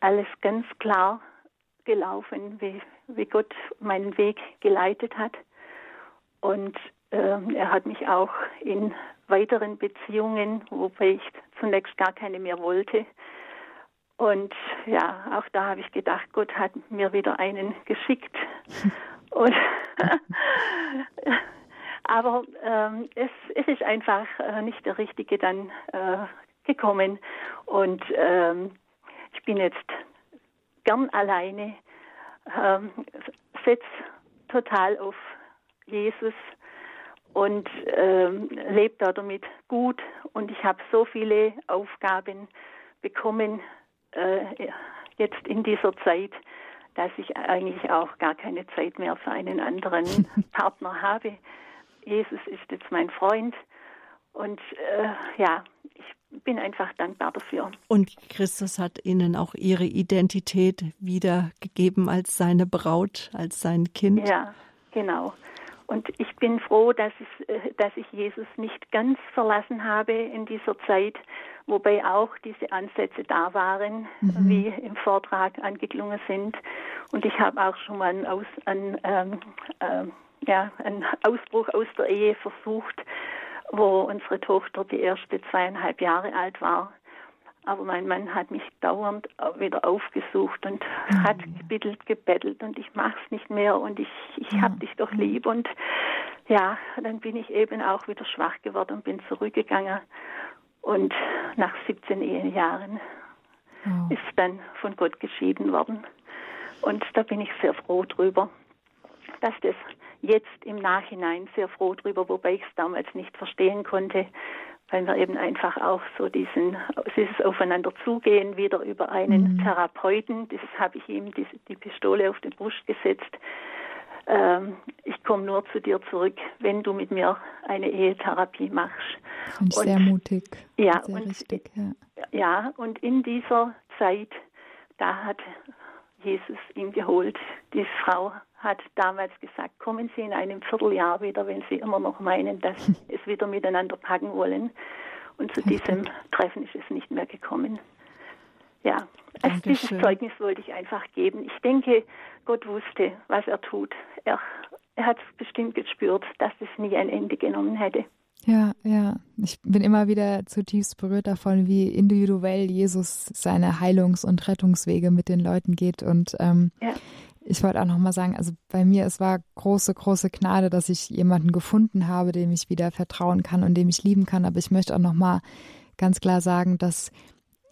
alles ganz klar gelaufen, wie, wie Gott meinen Weg geleitet hat. Und äh, er hat mich auch in weiteren Beziehungen, wobei ich zunächst gar keine mehr wollte. Und ja, auch da habe ich gedacht, Gott hat mir wieder einen geschickt. Und aber ähm, es, es ist einfach äh, nicht der Richtige dann äh, gekommen. Und ähm, ich bin jetzt gern alleine, ähm, setze total auf Jesus und ähm, lebt damit gut. Und ich habe so viele Aufgaben bekommen äh, jetzt in dieser Zeit, dass ich eigentlich auch gar keine Zeit mehr für einen anderen Partner habe. Jesus ist jetzt mein Freund und äh, ja, ich bin einfach dankbar dafür. Und Christus hat Ihnen auch Ihre Identität wiedergegeben als seine Braut, als sein Kind. Ja, genau. Und ich bin froh, dass, es, äh, dass ich Jesus nicht ganz verlassen habe in dieser Zeit, wobei auch diese Ansätze da waren, mhm. wie im Vortrag angeklungen sind. Und ich habe auch schon mal einen, Aus, einen, ähm, ähm, ja, einen Ausbruch aus der Ehe versucht, wo unsere Tochter die erste zweieinhalb Jahre alt war. Aber mein Mann hat mich dauernd wieder aufgesucht und mhm. hat gebittelt, gebettelt und ich mach's nicht mehr und ich, ich ja. hab dich doch lieb. Und ja, dann bin ich eben auch wieder schwach geworden und bin zurückgegangen. Und nach 17 Ehejahren oh. ist dann von Gott geschieden worden. Und da bin ich sehr froh drüber, dass das jetzt im Nachhinein sehr froh drüber, wobei ich es damals nicht verstehen konnte, weil wir eben einfach auch so diesen, dieses Aufeinander zugehen, wieder über einen mhm. Therapeuten, das habe ich ihm die, die, Pistole auf die Brust gesetzt. Ähm, ich komme nur zu dir zurück, wenn du mit mir eine Ehetherapie machst. Und sehr mutig. Ja, sehr und, richtig, ja. ja, und in dieser Zeit, da hat Jesus ihn geholt. Die Frau hat damals gesagt, kommen Sie in einem Vierteljahr wieder, wenn Sie immer noch meinen, dass es wieder miteinander packen wollen. Und zu diesem Treffen ist es nicht mehr gekommen. Ja, also dieses Zeugnis wollte ich einfach geben. Ich denke, Gott wusste, was er tut. Er, er hat bestimmt gespürt, dass es nie ein Ende genommen hätte. Ja, ja. Ich bin immer wieder zutiefst berührt davon, wie individuell Jesus seine Heilungs- und Rettungswege mit den Leuten geht. Und ähm, ja. Ich wollte auch nochmal sagen, also bei mir, es war große, große Gnade, dass ich jemanden gefunden habe, dem ich wieder vertrauen kann und dem ich lieben kann. Aber ich möchte auch nochmal ganz klar sagen, dass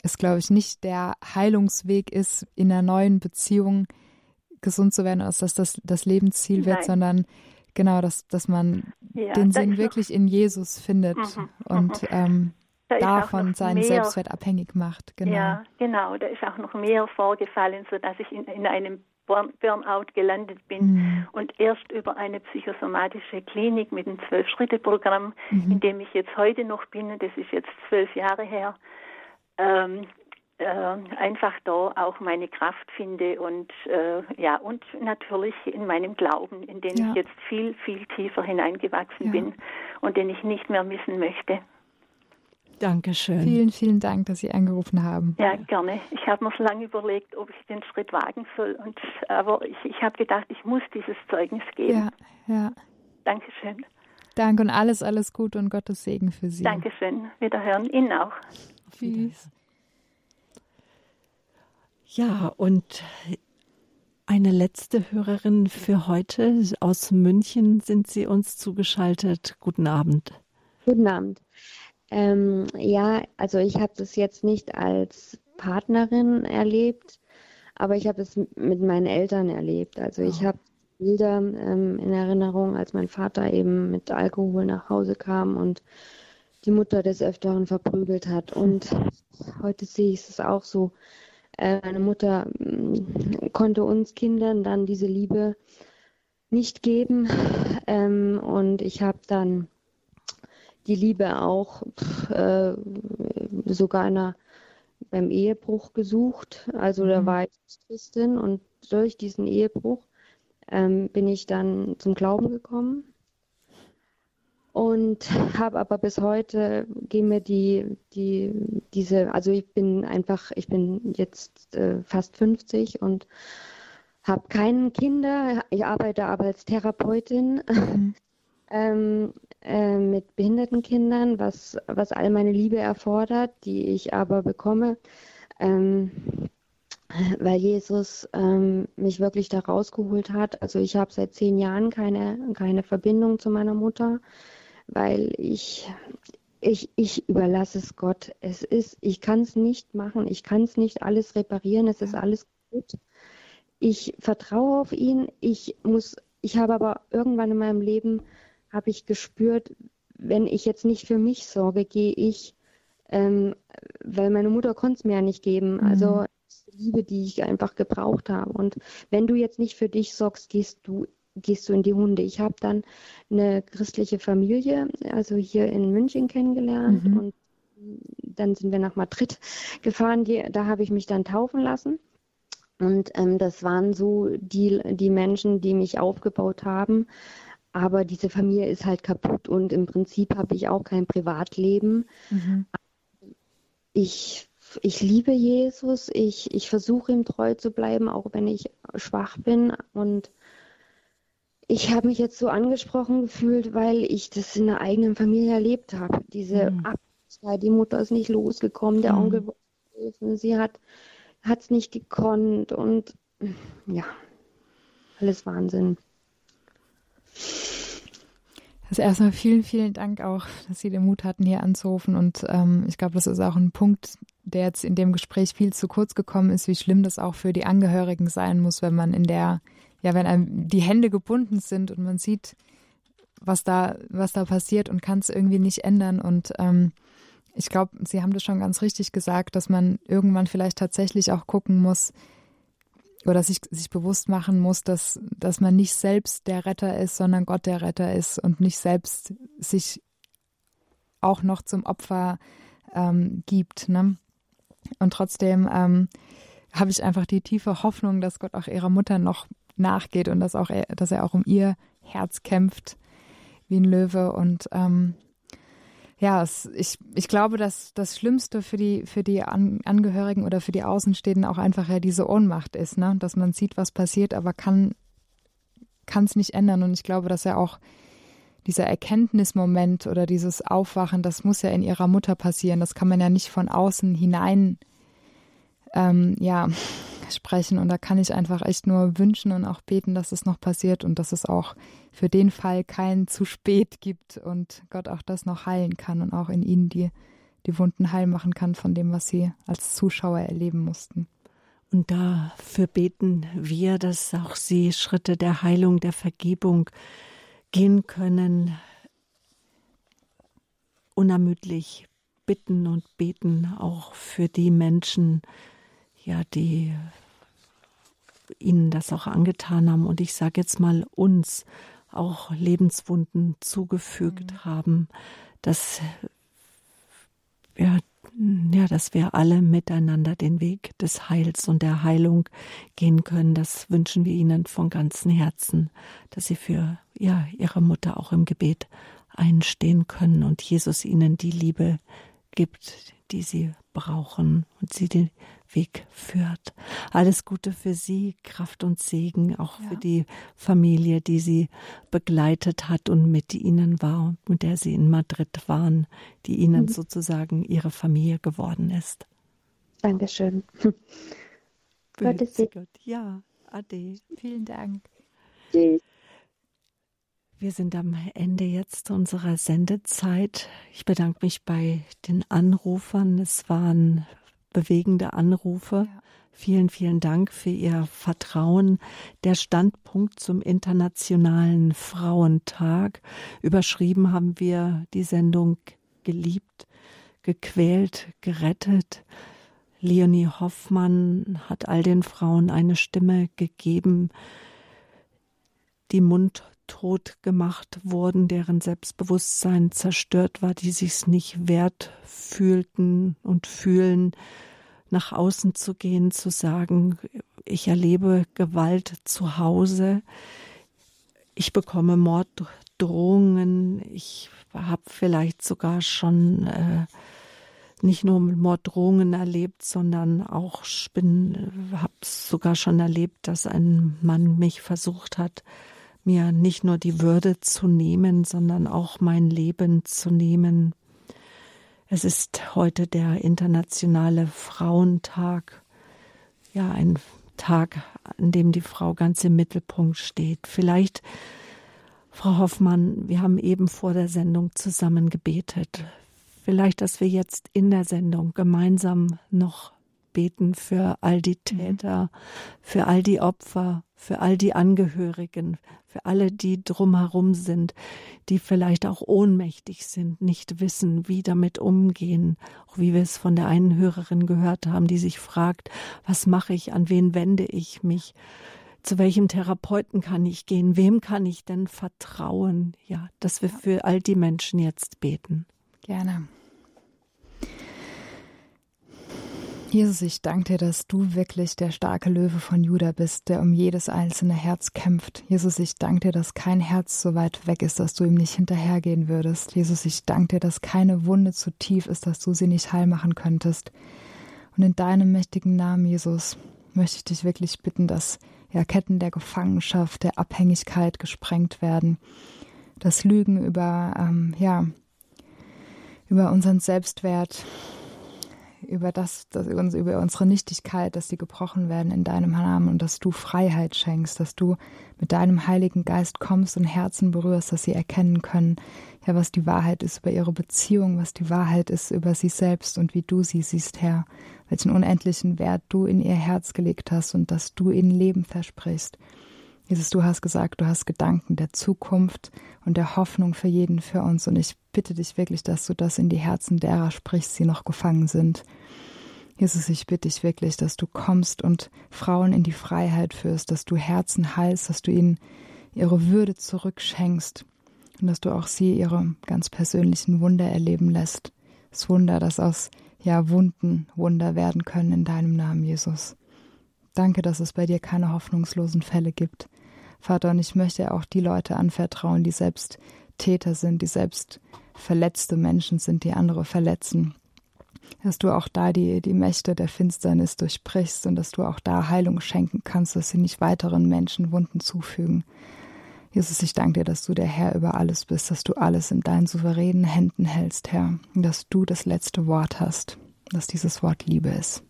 es, glaube ich, nicht der Heilungsweg ist, in einer neuen Beziehung gesund zu werden, dass das das, Lebensziel wird, Nein. sondern Genau, dass, dass man ja, den Sinn wirklich in Jesus findet mhm, und mhm. ähm, da davon seinen mehr, Selbstwert abhängig macht. Genau. Ja, genau. Da ist auch noch mehr vorgefallen, sodass ich in, in einem Burnout gelandet bin mhm. und erst über eine psychosomatische Klinik mit einem Zwölf-Schritte-Programm, mhm. in dem ich jetzt heute noch bin, das ist jetzt zwölf Jahre her, ähm, äh, einfach da auch meine Kraft finde und äh, ja und natürlich in meinem Glauben, in den ja. ich jetzt viel viel tiefer hineingewachsen ja. bin und den ich nicht mehr missen möchte. Dankeschön. Vielen, vielen Dank, dass Sie angerufen haben. Ja, gerne. Ich habe mir so lange überlegt, ob ich den Schritt wagen soll. Und, aber ich, ich habe gedacht, ich muss dieses Zeugnis geben. Ja, ja. Dankeschön. Danke und alles, alles Gute und Gottes Segen für Sie. Dankeschön. Wiederhören. Ihnen auch. Tschüss. Ja, und eine letzte Hörerin für heute aus München sind Sie uns zugeschaltet. Guten Abend. Guten Abend. Ähm, ja, also ich habe das jetzt nicht als Partnerin erlebt, aber ich habe es mit meinen Eltern erlebt. Also ich habe Bilder ähm, in Erinnerung, als mein Vater eben mit Alkohol nach Hause kam und die Mutter des Öfteren verprügelt hat. Und heute sehe ich es auch so. Äh, meine Mutter mm, konnte uns Kindern dann diese Liebe nicht geben. Ähm, und ich habe dann die Liebe auch äh, sogar einer, beim Ehebruch gesucht. Also mhm. da war ich Christin und durch diesen Ehebruch ähm, bin ich dann zum Glauben gekommen und habe aber bis heute gehen mir die die diese also ich bin einfach ich bin jetzt äh, fast 50 und habe keine Kinder ich arbeite aber als Therapeutin mhm. ähm, äh, mit behinderten Kindern was was all meine Liebe erfordert die ich aber bekomme ähm, weil Jesus ähm, mich wirklich da rausgeholt hat. Also ich habe seit zehn Jahren keine, keine Verbindung zu meiner Mutter weil ich, ich, ich überlasse es Gott. Es ist, ich kann es nicht machen, ich kann es nicht alles reparieren, es ist alles gut. Ich vertraue auf ihn. Ich muss, ich habe aber irgendwann in meinem Leben habe ich gespürt, wenn ich jetzt nicht für mich sorge, gehe ich, ähm, weil meine Mutter konnte es mir ja nicht geben. Mhm. Also Liebe, die ich einfach gebraucht habe. Und wenn du jetzt nicht für dich sorgst, gehst du gehst du in die Hunde. Ich habe dann eine christliche Familie, also hier in München kennengelernt mhm. und dann sind wir nach Madrid gefahren. Die, da habe ich mich dann taufen lassen. Und ähm, das waren so die, die Menschen, die mich aufgebaut haben. Aber diese Familie ist halt kaputt und im Prinzip habe ich auch kein Privatleben. Mhm. Ich, ich liebe Jesus, ich, ich versuche ihm treu zu bleiben, auch wenn ich schwach bin und ich habe mich jetzt so angesprochen gefühlt, weil ich das in der eigenen Familie erlebt habe. Diese mhm. Abhängigkeit, die Mutter ist nicht losgekommen, der mhm. Onkel wollte helfen, sie hat es nicht gekonnt und ja, alles Wahnsinn. Also erstmal vielen, vielen Dank auch, dass Sie den Mut hatten, hier anzurufen. Und ähm, ich glaube, das ist auch ein Punkt, der jetzt in dem Gespräch viel zu kurz gekommen ist, wie schlimm das auch für die Angehörigen sein muss, wenn man in der ja, wenn einem die Hände gebunden sind und man sieht, was da, was da passiert und kann es irgendwie nicht ändern. Und ähm, ich glaube, Sie haben das schon ganz richtig gesagt, dass man irgendwann vielleicht tatsächlich auch gucken muss oder sich, sich bewusst machen muss, dass, dass man nicht selbst der Retter ist, sondern Gott der Retter ist und nicht selbst sich auch noch zum Opfer ähm, gibt. Ne? Und trotzdem ähm, habe ich einfach die tiefe Hoffnung, dass Gott auch ihrer Mutter noch nachgeht und dass, auch er, dass er auch um ihr Herz kämpft wie ein Löwe. Und ähm, ja, es, ich, ich glaube, dass das Schlimmste für die, für die An Angehörigen oder für die Außenstehenden auch einfach ja diese Ohnmacht ist, ne? dass man sieht, was passiert, aber kann es nicht ändern. Und ich glaube, dass er auch dieser Erkenntnismoment oder dieses Aufwachen, das muss ja in ihrer Mutter passieren. Das kann man ja nicht von außen hinein ähm, ja, sprechen. Und da kann ich einfach echt nur wünschen und auch beten, dass es noch passiert und dass es auch für den Fall kein zu spät gibt und Gott auch das noch heilen kann und auch in ihnen die, die Wunden heil machen kann von dem, was sie als Zuschauer erleben mussten. Und dafür beten wir, dass auch sie Schritte der Heilung, der Vergebung gehen können, unermüdlich bitten und beten auch für die Menschen, ja, die ihnen das auch angetan haben und ich sage jetzt mal uns auch Lebenswunden zugefügt mhm. haben, dass wir, ja, dass wir alle miteinander den Weg des Heils und der Heilung gehen können. Das wünschen wir Ihnen von ganzem Herzen, dass Sie für ja, Ihre Mutter auch im Gebet einstehen können und Jesus Ihnen die Liebe gibt, die Sie brauchen und Sie die Weg führt. Alles Gute für Sie, Kraft und Segen, auch ja. für die Familie, die Sie begleitet hat und mit Ihnen war, mit der Sie in Madrid waren, die Ihnen mhm. sozusagen Ihre Familie geworden ist. Dankeschön. Gottes Gott. Ja, Ade. Vielen Dank. Wir sind am Ende jetzt unserer Sendezeit. Ich bedanke mich bei den Anrufern. Es waren bewegende Anrufe. Ja. Vielen, vielen Dank für Ihr Vertrauen. Der Standpunkt zum Internationalen Frauentag. Überschrieben haben wir die Sendung geliebt, gequält, gerettet. Leonie Hoffmann hat all den Frauen eine Stimme gegeben, die mundtot gemacht wurden, deren Selbstbewusstsein zerstört war, die sich's nicht wert fühlten und fühlen, nach außen zu gehen, zu sagen, ich erlebe Gewalt zu Hause, ich bekomme Morddrohungen, ich habe vielleicht sogar schon äh, nicht nur Morddrohungen erlebt, sondern auch bin, habe sogar schon erlebt, dass ein Mann mich versucht hat, mir nicht nur die Würde zu nehmen, sondern auch mein Leben zu nehmen. Es ist heute der internationale Frauentag. Ja, ein Tag, an dem die Frau ganz im Mittelpunkt steht. Vielleicht, Frau Hoffmann, wir haben eben vor der Sendung zusammen gebetet. Vielleicht, dass wir jetzt in der Sendung gemeinsam noch beten für all die mhm. Täter, für all die Opfer, für all die Angehörigen, für alle, die drumherum sind, die vielleicht auch ohnmächtig sind, nicht wissen, wie damit umgehen, auch wie wir es von der einen Hörerin gehört haben, die sich fragt, was mache ich, an wen wende ich mich, zu welchem Therapeuten kann ich gehen, wem kann ich denn vertrauen, ja, dass wir für all die Menschen jetzt beten. Gerne. Jesus, ich danke dir, dass du wirklich der starke Löwe von Juda bist, der um jedes einzelne Herz kämpft. Jesus, ich danke dir, dass kein Herz so weit weg ist, dass du ihm nicht hinterhergehen würdest. Jesus, ich danke dir, dass keine Wunde zu tief ist, dass du sie nicht heil machen könntest. Und in deinem mächtigen Namen, Jesus, möchte ich dich wirklich bitten, dass ja, Ketten der Gefangenschaft, der Abhängigkeit gesprengt werden, dass Lügen über, ähm, ja, über unseren Selbstwert, über das, das, über unsere Nichtigkeit, dass sie gebrochen werden in deinem Namen und dass du Freiheit schenkst, dass du mit deinem Heiligen Geist kommst und Herzen berührst, dass sie erkennen können, ja, was die Wahrheit ist über ihre Beziehung, was die Wahrheit ist über sie selbst und wie du sie siehst, Herr, welchen unendlichen Wert du in ihr Herz gelegt hast und dass du ihnen Leben versprichst. Jesus, du hast gesagt, du hast Gedanken der Zukunft und der Hoffnung für jeden, für uns. Und ich bitte dich wirklich, dass du das in die Herzen derer sprichst, die noch gefangen sind. Jesus, ich bitte dich wirklich, dass du kommst und Frauen in die Freiheit führst, dass du Herzen heilst, dass du ihnen ihre Würde zurückschenkst und dass du auch sie ihre ganz persönlichen Wunder erleben lässt. Das Wunder, das aus ja Wunden Wunder werden können in deinem Namen, Jesus. Danke, dass es bei dir keine hoffnungslosen Fälle gibt. Vater, und ich möchte auch die Leute anvertrauen, die selbst Täter sind, die selbst verletzte Menschen sind, die andere verletzen. Dass du auch da die, die Mächte der Finsternis durchbrichst und dass du auch da Heilung schenken kannst, dass sie nicht weiteren Menschen Wunden zufügen. Jesus, ich danke dir, dass du der Herr über alles bist, dass du alles in deinen souveränen Händen hältst, Herr, und dass du das letzte Wort hast, dass dieses Wort Liebe ist.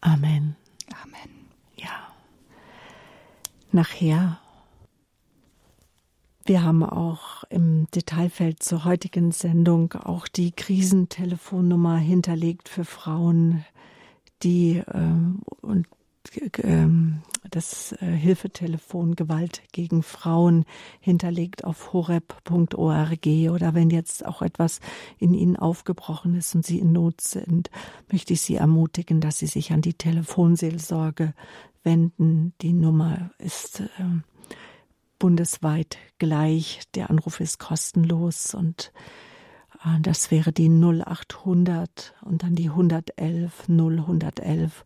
Amen. Amen. Ja. Nachher. Wir haben auch im Detailfeld zur heutigen Sendung auch die Krisentelefonnummer hinterlegt für Frauen, die äh, und ähm, das äh, Hilfetelefon Gewalt gegen Frauen hinterlegt auf horeb.org oder wenn jetzt auch etwas in Ihnen aufgebrochen ist und Sie in Not sind, möchte ich Sie ermutigen, dass Sie sich an die Telefonseelsorge wenden. Die Nummer ist äh, bundesweit gleich. Der Anruf ist kostenlos und äh, das wäre die 0800 und dann die 111 0111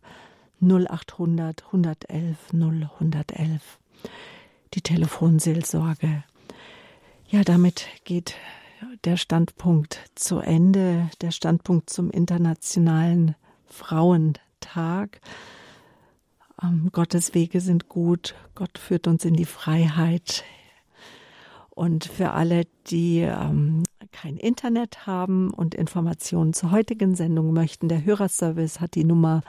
0800 111 0111. Die Telefonseelsorge. Ja, damit geht der Standpunkt zu Ende, der Standpunkt zum Internationalen Frauentag. Ähm, Gottes Wege sind gut, Gott führt uns in die Freiheit. Und für alle, die ähm, kein Internet haben und Informationen zur heutigen Sendung möchten, der Hörerservice hat die Nummer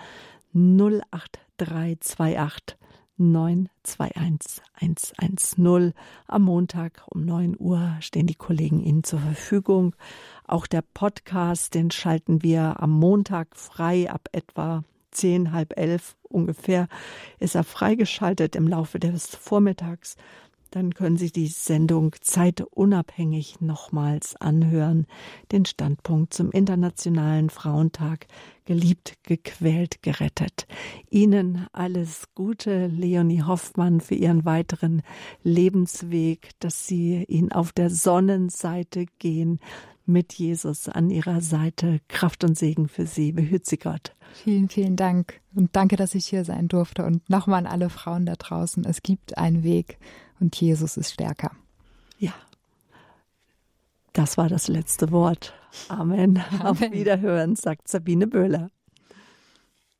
08328 921 110. Am Montag um 9 Uhr stehen die Kollegen Ihnen zur Verfügung. Auch der Podcast, den schalten wir am Montag frei ab etwa zehn, halb elf ungefähr, ist er freigeschaltet im Laufe des Vormittags dann können Sie die Sendung zeitunabhängig nochmals anhören. Den Standpunkt zum Internationalen Frauentag Geliebt, gequält, gerettet. Ihnen alles Gute, Leonie Hoffmann, für Ihren weiteren Lebensweg, dass Sie ihn auf der Sonnenseite gehen, mit Jesus an Ihrer Seite. Kraft und Segen für Sie. Behüt Sie Gott. Vielen, vielen Dank. Und danke, dass ich hier sein durfte. Und nochmal an alle Frauen da draußen. Es gibt einen Weg und Jesus ist stärker. Ja. Das war das letzte Wort. Amen. Amen. Auf Wiederhören, sagt Sabine Böhler.